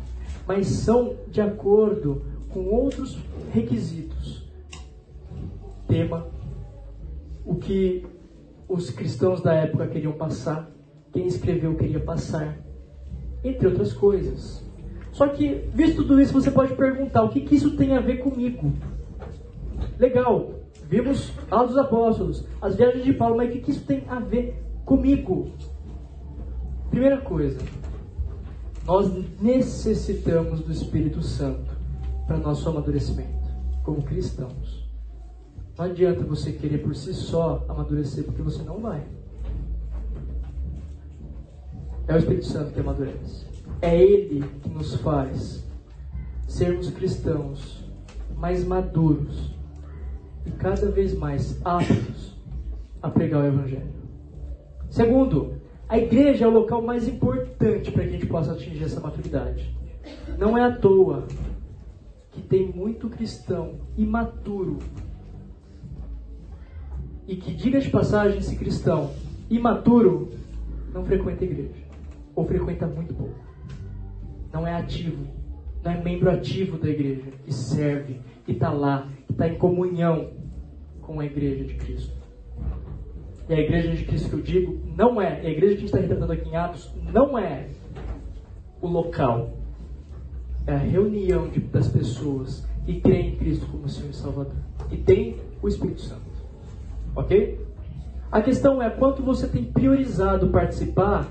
mas são de acordo com outros requisitos. Tema, o que os cristãos da época queriam passar, quem escreveu queria passar, entre outras coisas. Só que, visto tudo isso, você pode perguntar: o que, que isso tem a ver comigo? Legal, vimos Atos dos Apóstolos, as viagens de Paulo, mas o que, que isso tem a ver comigo? Primeira coisa, nós necessitamos do Espírito Santo para nosso amadurecimento como cristãos. Não adianta você querer por si só amadurecer, porque você não vai. É o Espírito Santo que amadurece. É Ele que nos faz sermos cristãos mais maduros e cada vez mais aptos a pregar o Evangelho. Segundo, a igreja é o local mais importante para que a gente possa atingir essa maturidade. Não é à toa que tem muito cristão imaturo e que, diga de passagem, esse cristão imaturo não frequenta a igreja ou frequenta muito pouco. Não é ativo, não é membro ativo da igreja, que serve, que está lá, que está em comunhão com a igreja de Cristo. E a igreja de Cristo que eu digo não é, a igreja que a gente está retratando aqui em Atos, não é o local, é a reunião de, das pessoas que creem em Cristo como Senhor e Salvador, e tem o Espírito Santo. Ok? A questão é quanto você tem priorizado participar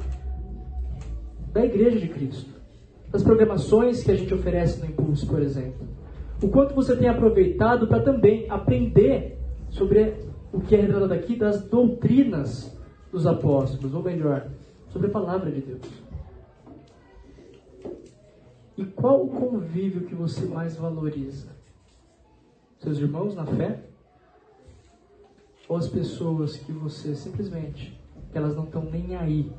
da igreja de Cristo, das programações que a gente oferece no Impulso, por exemplo. O quanto você tem aproveitado para também aprender sobre o que é revelado aqui das doutrinas dos apóstolos, ou melhor, sobre a palavra de Deus. E qual o convívio que você mais valoriza? Seus irmãos na fé? Ou as pessoas que você simplesmente, que elas não estão nem aí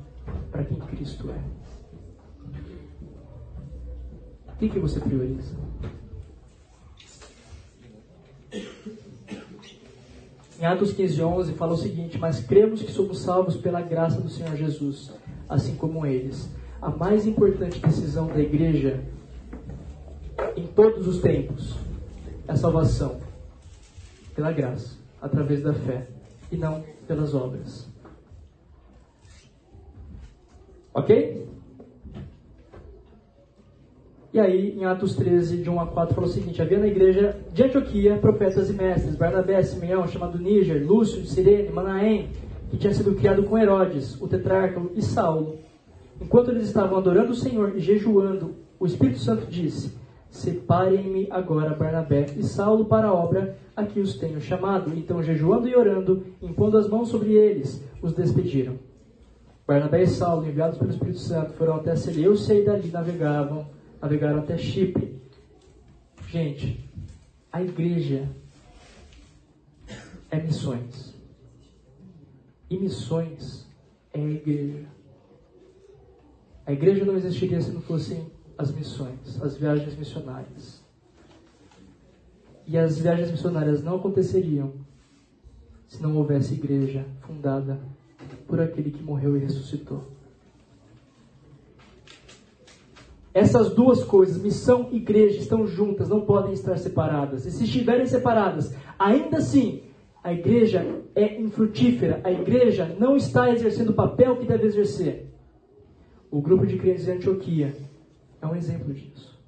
para quem Cristo é? Que, que você prioriza? Em Atos 15, 11 fala o seguinte: Mas cremos que somos salvos pela graça do Senhor Jesus, assim como eles. A mais importante decisão da igreja em todos os tempos é a salvação pela graça, através da fé, e não pelas obras. Ok? E aí, em Atos 13, de 1 a 4, fala o seguinte: Havia na igreja de Antioquia profetas e mestres, Barnabé, Simeão, chamado Níger, Lúcio de Sirene, Manaém, que tinha sido criado com Herodes, o tetrarca, e Saulo. Enquanto eles estavam adorando o Senhor e jejuando, o Espírito Santo disse: Separem-me agora Barnabé e Saulo para a obra a que os tenho chamado. Então, jejuando e orando, impondo as mãos sobre eles, os despediram. Barnabé e Saulo, enviados pelo Espírito Santo, foram até Seleucia e dali navegavam navegaram até Chipre. Gente, a igreja é missões. E missões é a igreja. A igreja não existiria se não fossem as missões, as viagens missionárias. E as viagens missionárias não aconteceriam se não houvesse igreja fundada por aquele que morreu e ressuscitou. Essas duas coisas, missão e igreja, estão juntas, não podem estar separadas. E se estiverem separadas, ainda assim, a igreja é infrutífera, a igreja não está exercendo o papel que deve exercer. O grupo de crentes de Antioquia é um exemplo disso.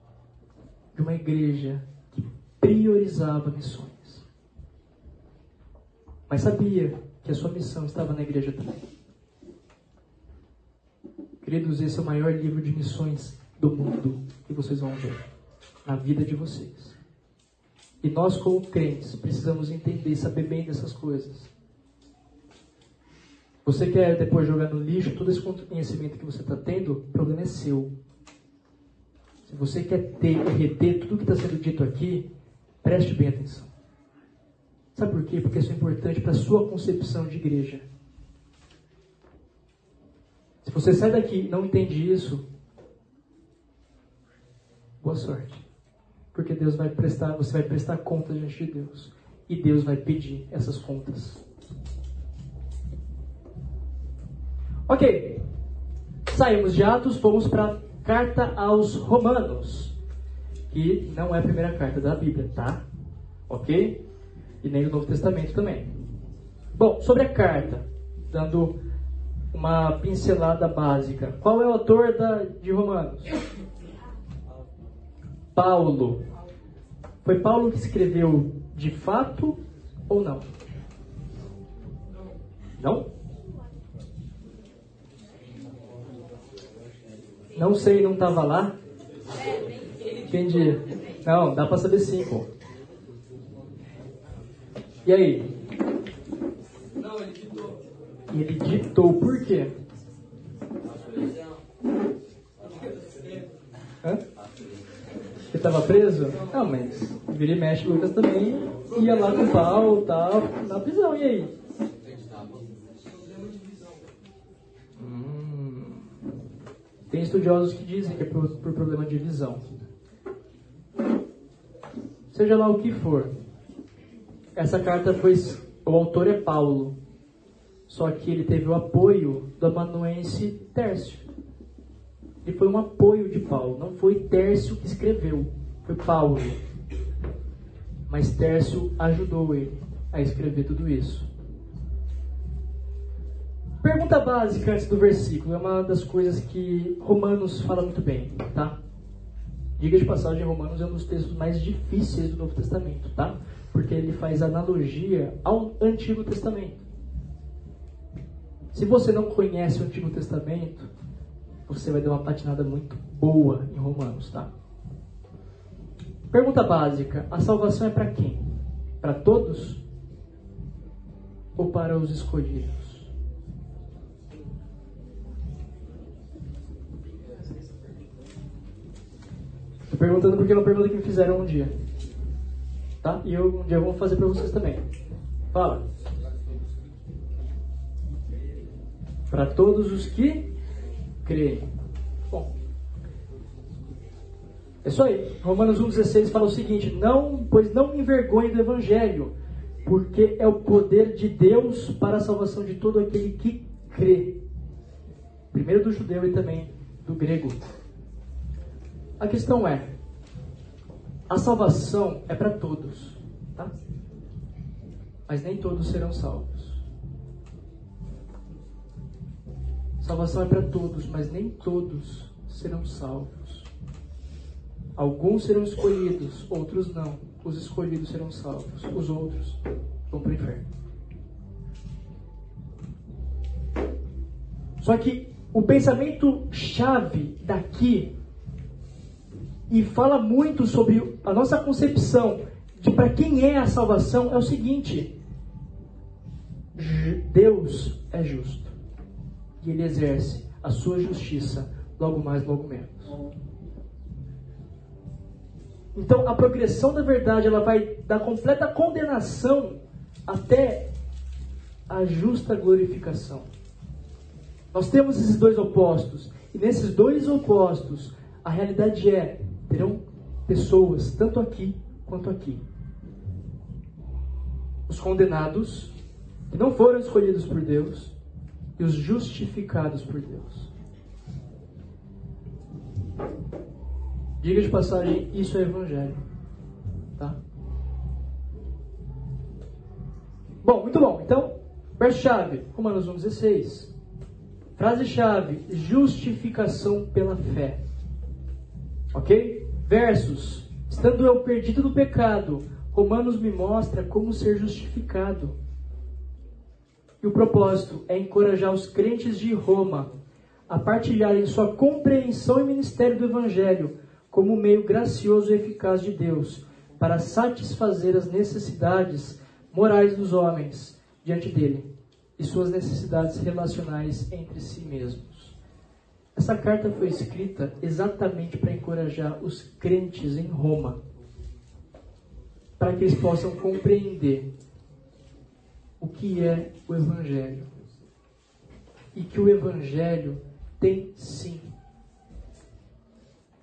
De uma igreja que priorizava missões. Mas sabia que a sua missão estava na igreja também. Queridos, esse é o maior livro de missões do mundo que vocês vão ver na vida de vocês. E nós, como crentes, precisamos entender e saber bem dessas coisas. Você quer depois jogar no lixo todo esse conhecimento que você está tendo, o problema é seu. Se você quer ter e reter tudo que está sendo dito aqui, preste bem atenção. Sabe por quê? Porque isso é importante para a sua concepção de igreja. Se você sai daqui e não entende isso, boa sorte. Porque Deus vai prestar, você vai prestar contas diante de Deus. E Deus vai pedir essas contas. Ok. Saímos de Atos, fomos para a carta aos Romanos. Que não é a primeira carta da Bíblia, tá? Ok? E nem do Novo Testamento também. Bom, sobre a carta, dando uma pincelada básica. Qual é o autor da, de Romanos? Paulo. Foi Paulo que escreveu de fato ou não? Não? Não sei, não estava lá. Entendi. Não, dá para saber sim, pô. E aí? Não, ele ditou. Ele ditou por quê? Hã? Ele estava preso? Não, mas vira e mexe, Lucas também ia lá com o pau tal, na prisão, e aí? Hum. Tem estudiosos que dizem que é por, por problema de visão. Seja lá o que for. Essa carta foi. O autor é Paulo. Só que ele teve o apoio do amanuense Tércio. Ele foi um apoio de Paulo. Não foi Tércio que escreveu. Foi Paulo. Mas Tércio ajudou ele a escrever tudo isso. Pergunta básica antes do versículo. É uma das coisas que Romanos fala muito bem, tá? Diga de passagem, Romanos é um dos textos mais difíceis do Novo Testamento, tá? Porque ele faz analogia ao Antigo Testamento. Se você não conhece o Antigo Testamento, você vai dar uma patinada muito boa em Romanos, tá? Pergunta básica: a salvação é para quem? Para todos? Ou para os escolhidos? Estou perguntando porque é uma pergunta que me fizeram um dia. Tá? E eu, um dia vou fazer para vocês também. Fala. Para todos os que creem. Bom. É isso aí. Romanos 1,16 fala o seguinte: não, pois não envergonhe do Evangelho, porque é o poder de Deus para a salvação de todo aquele que crê. Primeiro do judeu e também do grego. A questão é: a salvação é para todos, tá? Mas nem todos serão salvos. Salvação é para todos, mas nem todos serão salvos. Alguns serão escolhidos, outros não. Os escolhidos serão salvos, os outros vão para o inferno. Só que o pensamento chave daqui e fala muito sobre a nossa concepção de para quem é a salvação é o seguinte: Deus é justo ele exerce a sua justiça logo mais, logo menos. Então, a progressão da verdade ela vai da completa condenação até a justa glorificação. Nós temos esses dois opostos, e nesses dois opostos, a realidade é: terão pessoas, tanto aqui quanto aqui. Os condenados, que não foram escolhidos por Deus, e os justificados por Deus. Diga de passagem, isso é evangelho. Tá? Bom, muito bom. Então, verso-chave, Romanos 1,16. Frase-chave, justificação pela fé. Ok? Versos, estando eu perdido do pecado, Romanos me mostra como ser justificado. E o propósito é encorajar os crentes de Roma a partilharem sua compreensão e ministério do Evangelho como meio gracioso e eficaz de Deus para satisfazer as necessidades morais dos homens diante dele e suas necessidades relacionais entre si mesmos. Essa carta foi escrita exatamente para encorajar os crentes em Roma, para que eles possam compreender o que é o Evangelho. E que o Evangelho tem sim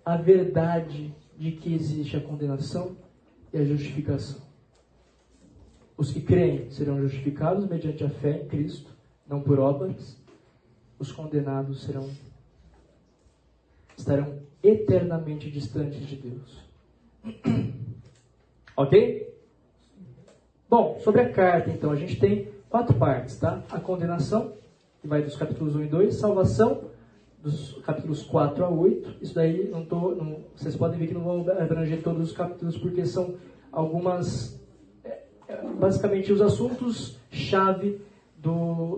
a verdade de que existe a condenação e a justificação. Os que creem serão justificados mediante a fé em Cristo, não por obras. Os condenados serão estarão eternamente distantes de Deus. ok? Bom, sobre a carta, então, a gente tem quatro partes, tá? A condenação, que vai dos capítulos 1 e 2, salvação, dos capítulos 4 a 8. Isso daí, não tô, não, vocês podem ver que não vão abranger todos os capítulos, porque são algumas, é, é, basicamente, os assuntos-chave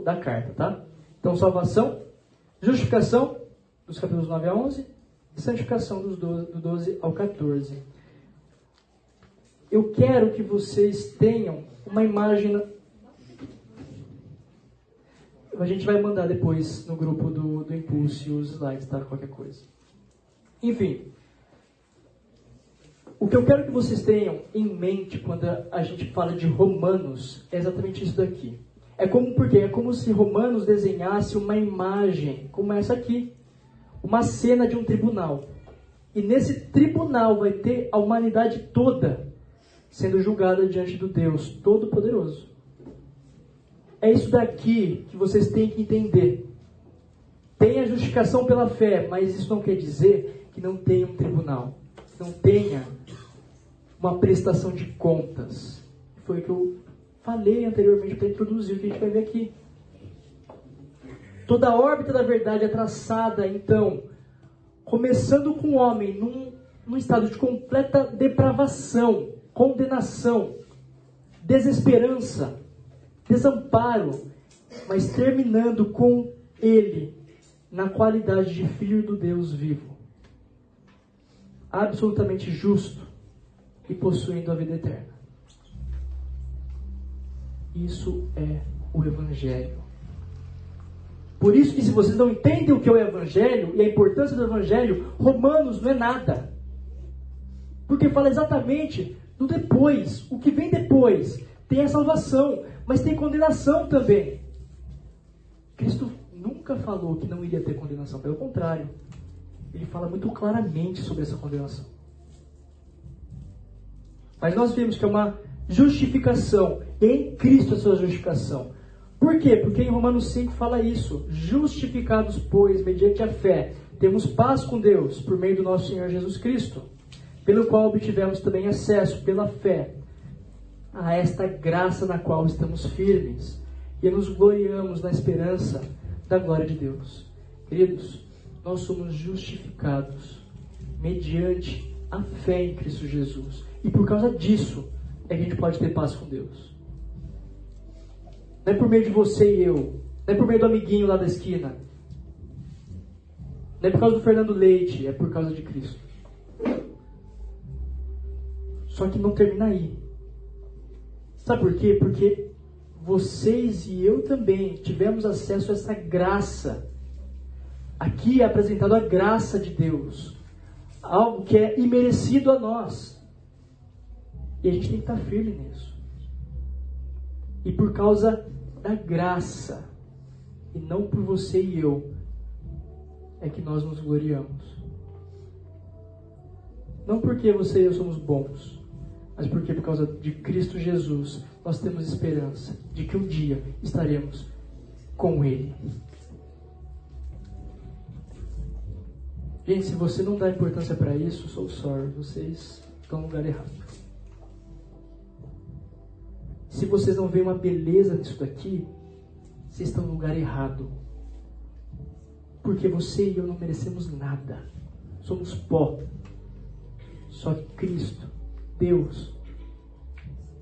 da carta, tá? Então, salvação, justificação, dos capítulos 9 a 11, e santificação dos 12, do 12 ao 14. Eu quero que vocês tenham uma imagem a gente vai mandar depois no grupo do, do Impulse os slides, tá? Qualquer coisa. Enfim. O que eu quero que vocês tenham em mente quando a gente fala de Romanos é exatamente isso daqui. É como porque é como se Romanos desenhasse uma imagem como essa aqui, uma cena de um tribunal. E nesse tribunal vai ter a humanidade toda sendo julgada diante do Deus Todo-Poderoso. É isso daqui que vocês têm que entender. Tem a justificação pela fé, mas isso não quer dizer que não tenha um tribunal, não tenha uma prestação de contas. Foi o que eu falei anteriormente para introduzir o que a gente vai ver aqui. Toda a órbita da verdade é traçada, então, começando com o homem num, num estado de completa depravação, condenação, desesperança, desamparo, mas terminando com ele na qualidade de filho do Deus vivo, absolutamente justo e possuindo a vida eterna. Isso é o Evangelho. Por isso que se vocês não entendem o que é o Evangelho e a importância do Evangelho, Romanos não é nada. Porque fala exatamente do depois, o que vem depois. Tem a salvação, mas tem condenação também. Cristo nunca falou que não iria ter condenação, pelo contrário, ele fala muito claramente sobre essa condenação. Mas nós vemos que é uma justificação, em Cristo a sua justificação. Por quê? Porque em Romanos 5 fala isso. Justificados, pois, mediante a fé, temos paz com Deus por meio do nosso Senhor Jesus Cristo, pelo qual obtivemos também acesso pela fé a esta graça na qual estamos firmes e nos gloriamos na esperança da glória de Deus. Queridos, nós somos justificados mediante a fé em Cristo Jesus. E por causa disso é que a gente pode ter paz com Deus. Não é por meio de você e eu. Não é por meio do amiguinho lá da esquina. Não é por causa do Fernando Leite, é por causa de Cristo. Só que não termina aí. Sabe por quê? Porque vocês e eu também tivemos acesso a essa graça. Aqui é apresentado a graça de Deus, algo que é imerecido a nós. E a gente tem que estar firme nisso. E por causa da graça, e não por você e eu, é que nós nos gloriamos. Não porque você e eu somos bons, mas porque por causa de Cristo Jesus nós temos esperança de que um dia estaremos com Ele. Gente, se você não dá importância para isso, sou sorry, vocês estão no lugar errado. Se vocês não veem uma beleza nisso daqui, vocês estão no lugar errado. Porque você e eu não merecemos nada. Somos pó. Só Cristo Deus,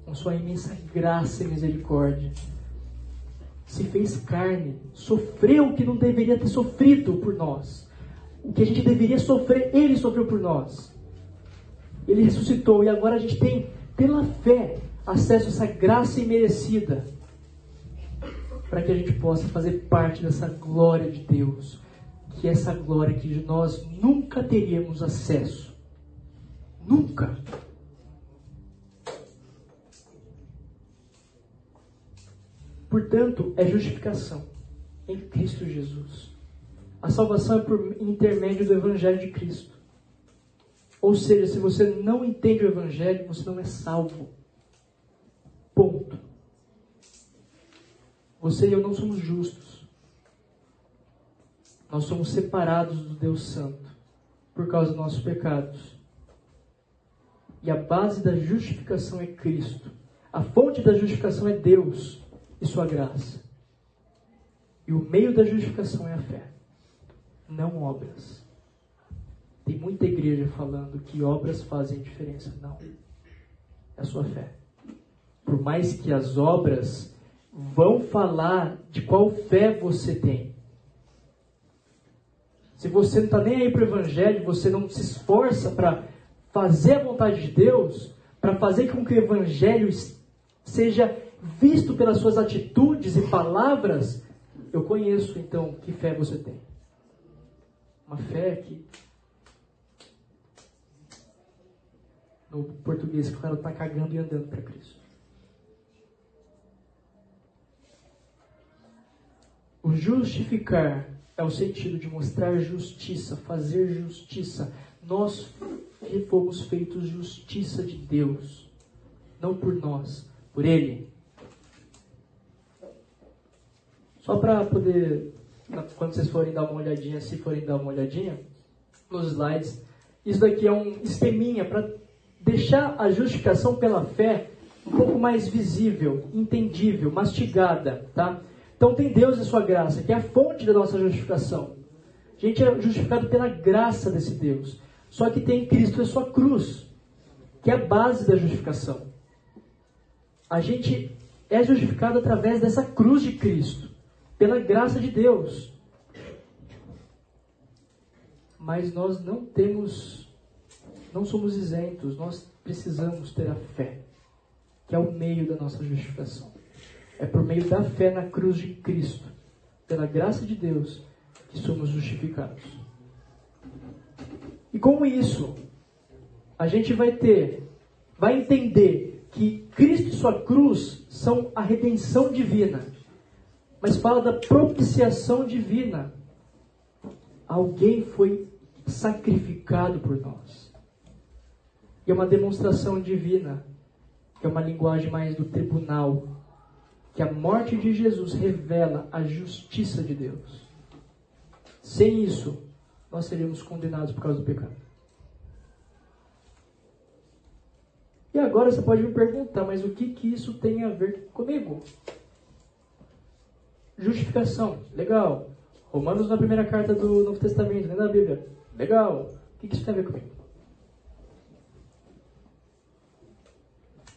com sua imensa graça e misericórdia, se fez carne, sofreu o que não deveria ter sofrido por nós. O que a gente deveria sofrer, ele sofreu por nós. Ele ressuscitou e agora a gente tem, pela fé, acesso a essa graça imerecida para que a gente possa fazer parte dessa glória de Deus, que é essa glória que nós nunca teríamos acesso. Nunca. Portanto, é justificação em Cristo Jesus. A salvação é por intermédio do Evangelho de Cristo. Ou seja, se você não entende o Evangelho, você não é salvo. Ponto. Você e eu não somos justos. Nós somos separados do Deus Santo por causa dos nossos pecados. E a base da justificação é Cristo. A fonte da justificação é Deus e sua graça. E o meio da justificação é a fé, não obras. Tem muita igreja falando que obras fazem diferença. Não. É a sua fé. Por mais que as obras vão falar de qual fé você tem. Se você não está nem aí para o Evangelho, você não se esforça para fazer a vontade de Deus, para fazer com que o Evangelho seja visto pelas suas atitudes e palavras, eu conheço então que fé você tem. Uma fé que. No português, que o cara está cagando e andando para Cristo. O justificar é o sentido de mostrar justiça, fazer justiça. Nós fomos feitos justiça de Deus, não por nós, por Ele. Só para poder, quando vocês forem dar uma olhadinha, se forem dar uma olhadinha nos slides, isso daqui é um esqueminha para deixar a justificação pela fé um pouco mais visível, entendível, mastigada, tá? Então tem Deus e sua graça, que é a fonte da nossa justificação. A gente é justificado pela graça desse Deus. Só que tem Cristo e sua cruz, que é a base da justificação. A gente é justificado através dessa cruz de Cristo pela graça de Deus. Mas nós não temos, não somos isentos, nós precisamos ter a fé, que é o meio da nossa justificação. É por meio da fé na cruz de Cristo, pela graça de Deus, que somos justificados. E com isso, a gente vai ter, vai entender que Cristo e sua cruz são a redenção divina mas fala da propiciação divina. Alguém foi sacrificado por nós. E é uma demonstração divina, que é uma linguagem mais do tribunal, que a morte de Jesus revela a justiça de Deus. Sem isso, nós seríamos condenados por causa do pecado. E agora você pode me perguntar, mas o que, que isso tem a ver comigo? Justificação, legal. Romanos na primeira carta do Novo Testamento, dentro da Bíblia, legal. O que isso tem a ver comigo?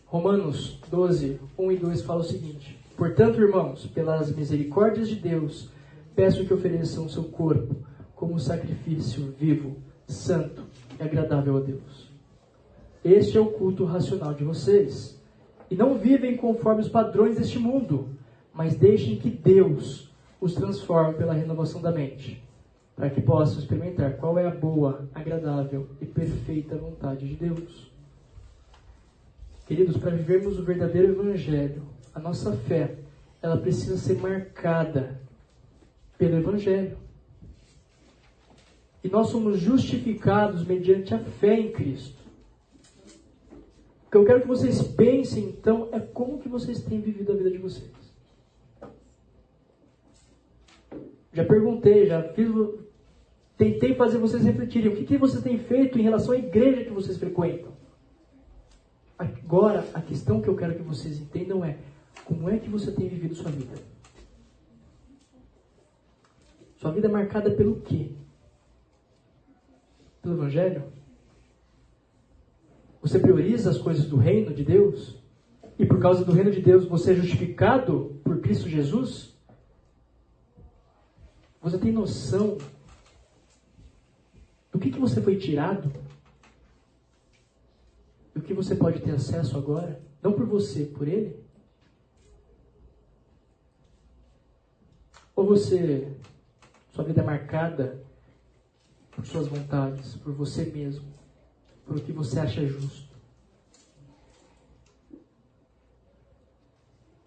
Romanos 12, 1 e 2 fala o seguinte: Portanto, irmãos, pelas misericórdias de Deus, peço que ofereçam o seu corpo como sacrifício vivo, santo e agradável a Deus. Este é o culto racional de vocês. E não vivem conforme os padrões deste mundo mas deixem que Deus os transforme pela renovação da mente, para que possam experimentar qual é a boa, agradável e perfeita vontade de Deus. Queridos, para vivermos o verdadeiro Evangelho, a nossa fé, ela precisa ser marcada pelo Evangelho. E nós somos justificados mediante a fé em Cristo. O que eu quero que vocês pensem, então, é como que vocês têm vivido a vida de vocês. Já perguntei, já fiz. Tentei fazer vocês refletirem. O que, que você tem feito em relação à igreja que vocês frequentam? Agora, a questão que eu quero que vocês entendam é: como é que você tem vivido sua vida? Sua vida é marcada pelo quê? Pelo Evangelho? Você prioriza as coisas do reino de Deus? E por causa do reino de Deus você é justificado por Cristo Jesus? Você tem noção do que, que você foi tirado? Do que você pode ter acesso agora? Não por você, por ele? Ou você, sua vida é marcada por suas vontades, por você mesmo, por o que você acha justo?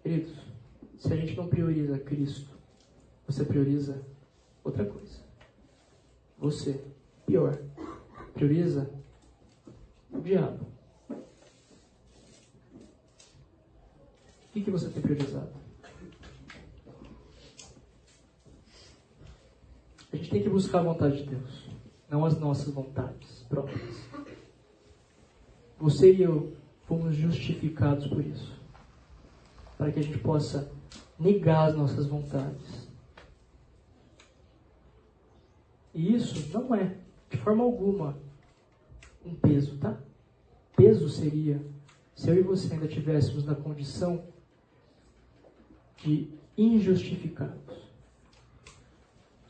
Queridos, se a gente não prioriza Cristo, você prioriza outra coisa. Você, pior, prioriza o diabo. O que, que você tem priorizado? A gente tem que buscar a vontade de Deus, não as nossas vontades próprias. Você e eu fomos justificados por isso, para que a gente possa negar as nossas vontades E isso não é, de forma alguma, um peso, tá? Peso seria se eu e você ainda estivéssemos na condição de injustificados.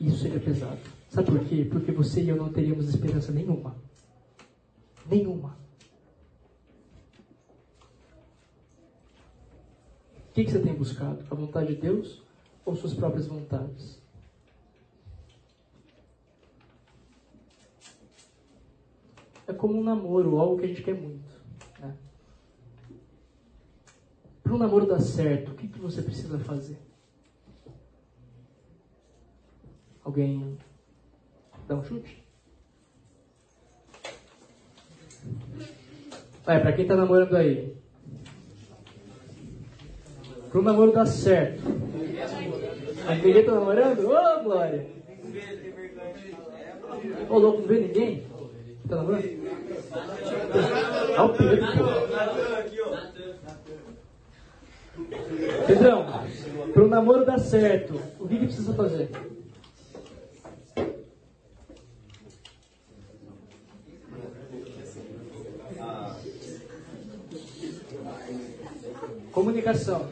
Isso seria pesado. Sabe por quê? Porque você e eu não teríamos esperança nenhuma. Nenhuma. O que, que você tem buscado? A vontade de Deus ou suas próprias vontades? É como um namoro, algo que a gente quer muito. Né? Para um namoro dar certo, o que, que você precisa fazer? Alguém dá um chute? Vai, para quem está namorando aí. Para um namoro dar certo. Ninguém tá namorando? Ô, oh, Glória! Ô, oh, louco, não vê ninguém? Namorando? Olha o Pedrão, para o namoro dar certo, o que, que precisa fazer? Comunicação.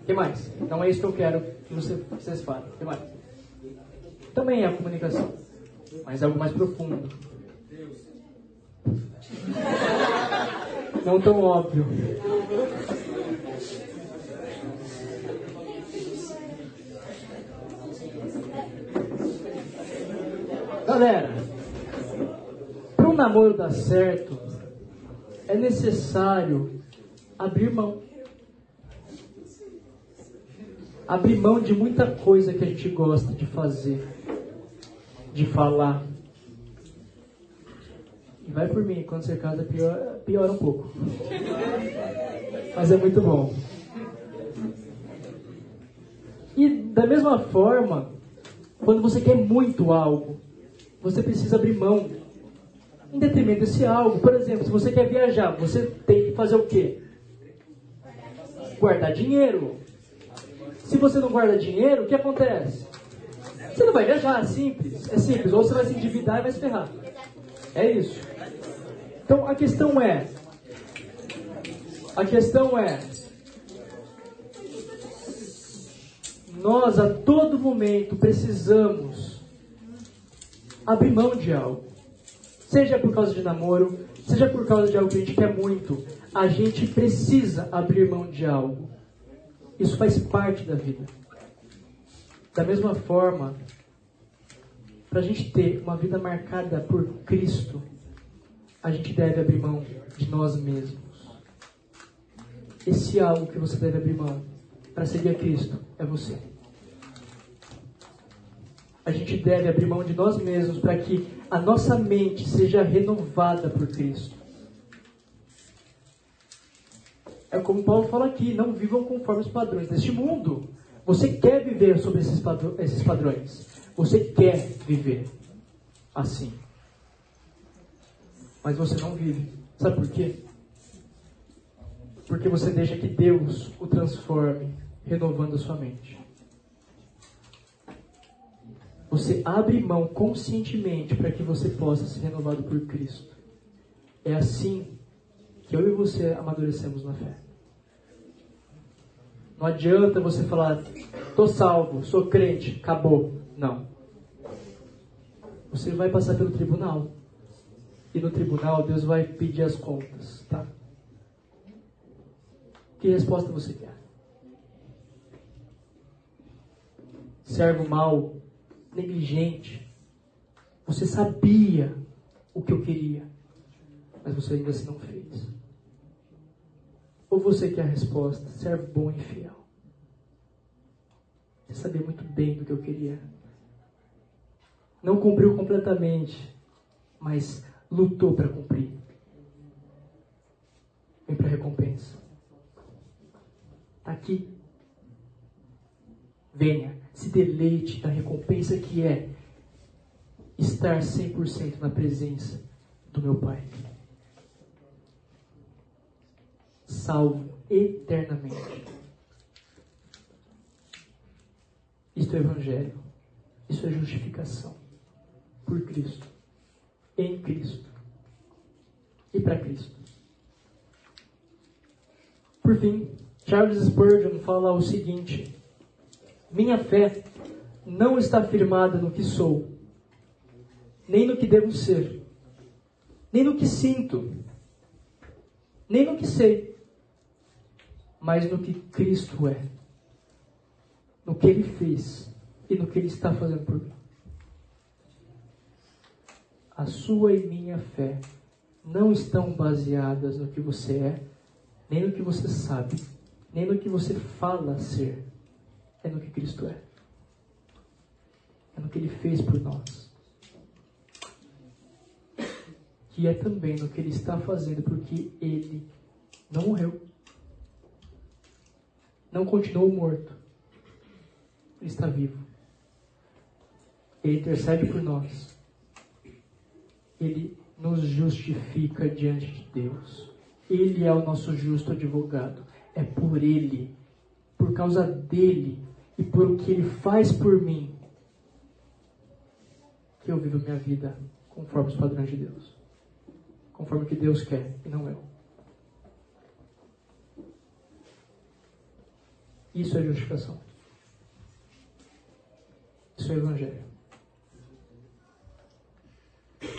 O que mais? Não é isso que eu quero que vocês falem. O que mais? Também é a comunicação, mas é algo mais profundo. Não tão óbvio. Galera, para um namoro dar certo, é necessário abrir mão. Abrir mão de muita coisa que a gente gosta de fazer, de falar. Vai por mim, quando você casa piora, piora um pouco. Mas é muito bom. E da mesma forma, quando você quer muito algo, você precisa abrir mão em detrimento desse algo. Por exemplo, se você quer viajar, você tem que fazer o quê? Guardar dinheiro. Se você não guarda dinheiro, o que acontece? Você não vai viajar, é simples. É simples. Ou você vai se endividar e vai se ferrar. É isso. Então a questão é. A questão é. Nós a todo momento precisamos abrir mão de algo. Seja por causa de namoro, seja por causa de algo que a gente quer muito, a gente precisa abrir mão de algo. Isso faz parte da vida. Da mesma forma, para a gente ter uma vida marcada por Cristo, a gente deve abrir mão de nós mesmos. Esse algo que você deve abrir mão para seguir a Cristo é você a gente deve abrir mão de nós mesmos para que a nossa mente seja renovada por Cristo. É como Paulo fala aqui: não vivam conforme os padrões deste mundo. Você quer viver sobre esses, padrões. Você quer viver assim. Mas você não vive. Sabe por quê? Porque você deixa que Deus o transforme, renovando a sua mente. Você abre mão conscientemente para que você possa ser renovado por Cristo. É assim que eu e você amadurecemos na fé. Não adianta você falar, tô salvo, sou crente, acabou. Não. Você vai passar pelo tribunal. E no tribunal Deus vai pedir as contas, tá? Que resposta você quer? Servo mal negligente. Você sabia o que eu queria, mas você ainda assim não fez. Ou você quer a resposta, servo bom e fiel. Você sabia muito bem do que eu queria. Não cumpriu completamente, mas lutou para cumprir. Vem para a recompensa. Está aqui. Venha se deleite na recompensa que é estar 100% na presença do meu Pai. Salvo eternamente. Isto é Evangelho. Isso é justificação. por Cristo, em Cristo e para Cristo. Por fim, Charles Spurgeon fala o seguinte: Minha fé não está firmada no que sou, nem no que devo ser, nem no que sinto, nem no que sei, mas no que Cristo é, no que Ele fez e no que Ele está fazendo por mim. A sua e minha fé não estão baseadas no que você é, nem no que você sabe, nem no que você fala ser. É no que Cristo é. É no que Ele fez por nós. Que é também no que Ele está fazendo, porque Ele não morreu. Não continuou morto. Ele está vivo. Ele intercede por nós. Ele nos justifica diante de Deus. Ele é o nosso justo advogado. É por Ele, por causa dele e por o que Ele faz por mim, que eu vivo minha vida conforme os padrões de Deus. Conforme o que Deus quer e não eu. Isso é justificação. Isso é Evangelho.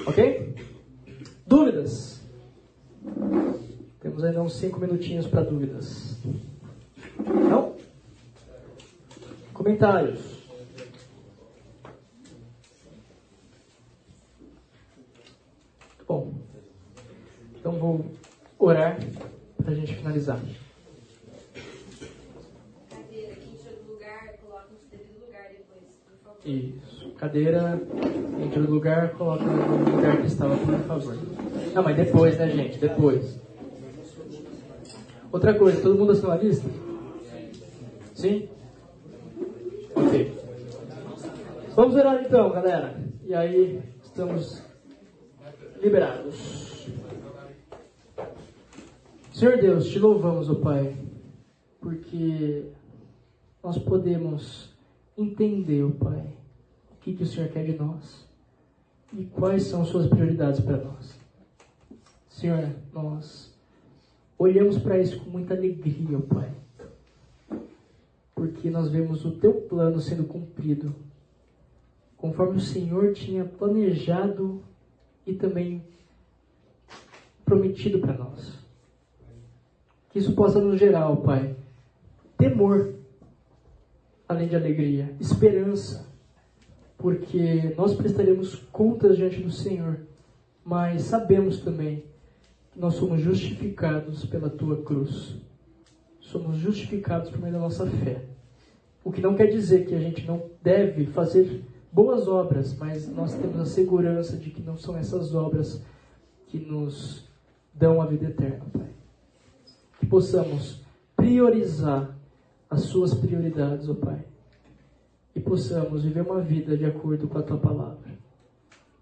Ok? Dúvidas? Temos ainda uns 5 minutinhos para dúvidas. Não? Comentários? Bom, então vou orar para a gente finalizar. Cadeira, do lugar, coloca no devido lugar depois, por favor. Isso. Cadeira, entra no lugar, coloca no lugar que estava, por favor. Não, mas depois, né, gente? Depois. Outra coisa, todo mundo assinou a lista? Sim? Ok. Vamos orar então, galera. E aí, estamos liberados. Senhor Deus, te louvamos, ó Pai, porque nós podemos entender, ó Pai, o que, que o Senhor quer de nós e quais são suas prioridades para nós. Senhor, nós olhamos para isso com muita alegria, Pai, porque nós vemos o teu plano sendo cumprido, conforme o Senhor tinha planejado e também prometido para nós. Que isso possa nos gerar, Pai, temor, além de alegria, esperança, porque nós prestaremos contas diante do Senhor, mas sabemos também que nós somos justificados pela tua cruz. Somos justificados por meio da nossa fé. O que não quer dizer que a gente não deve fazer boas obras, mas nós temos a segurança de que não são essas obras que nos dão a vida eterna, Pai. Que possamos priorizar as suas prioridades, ó Pai. E possamos viver uma vida de acordo com a tua palavra.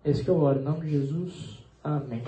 É isso que eu oro, em nome de Jesus. Amém.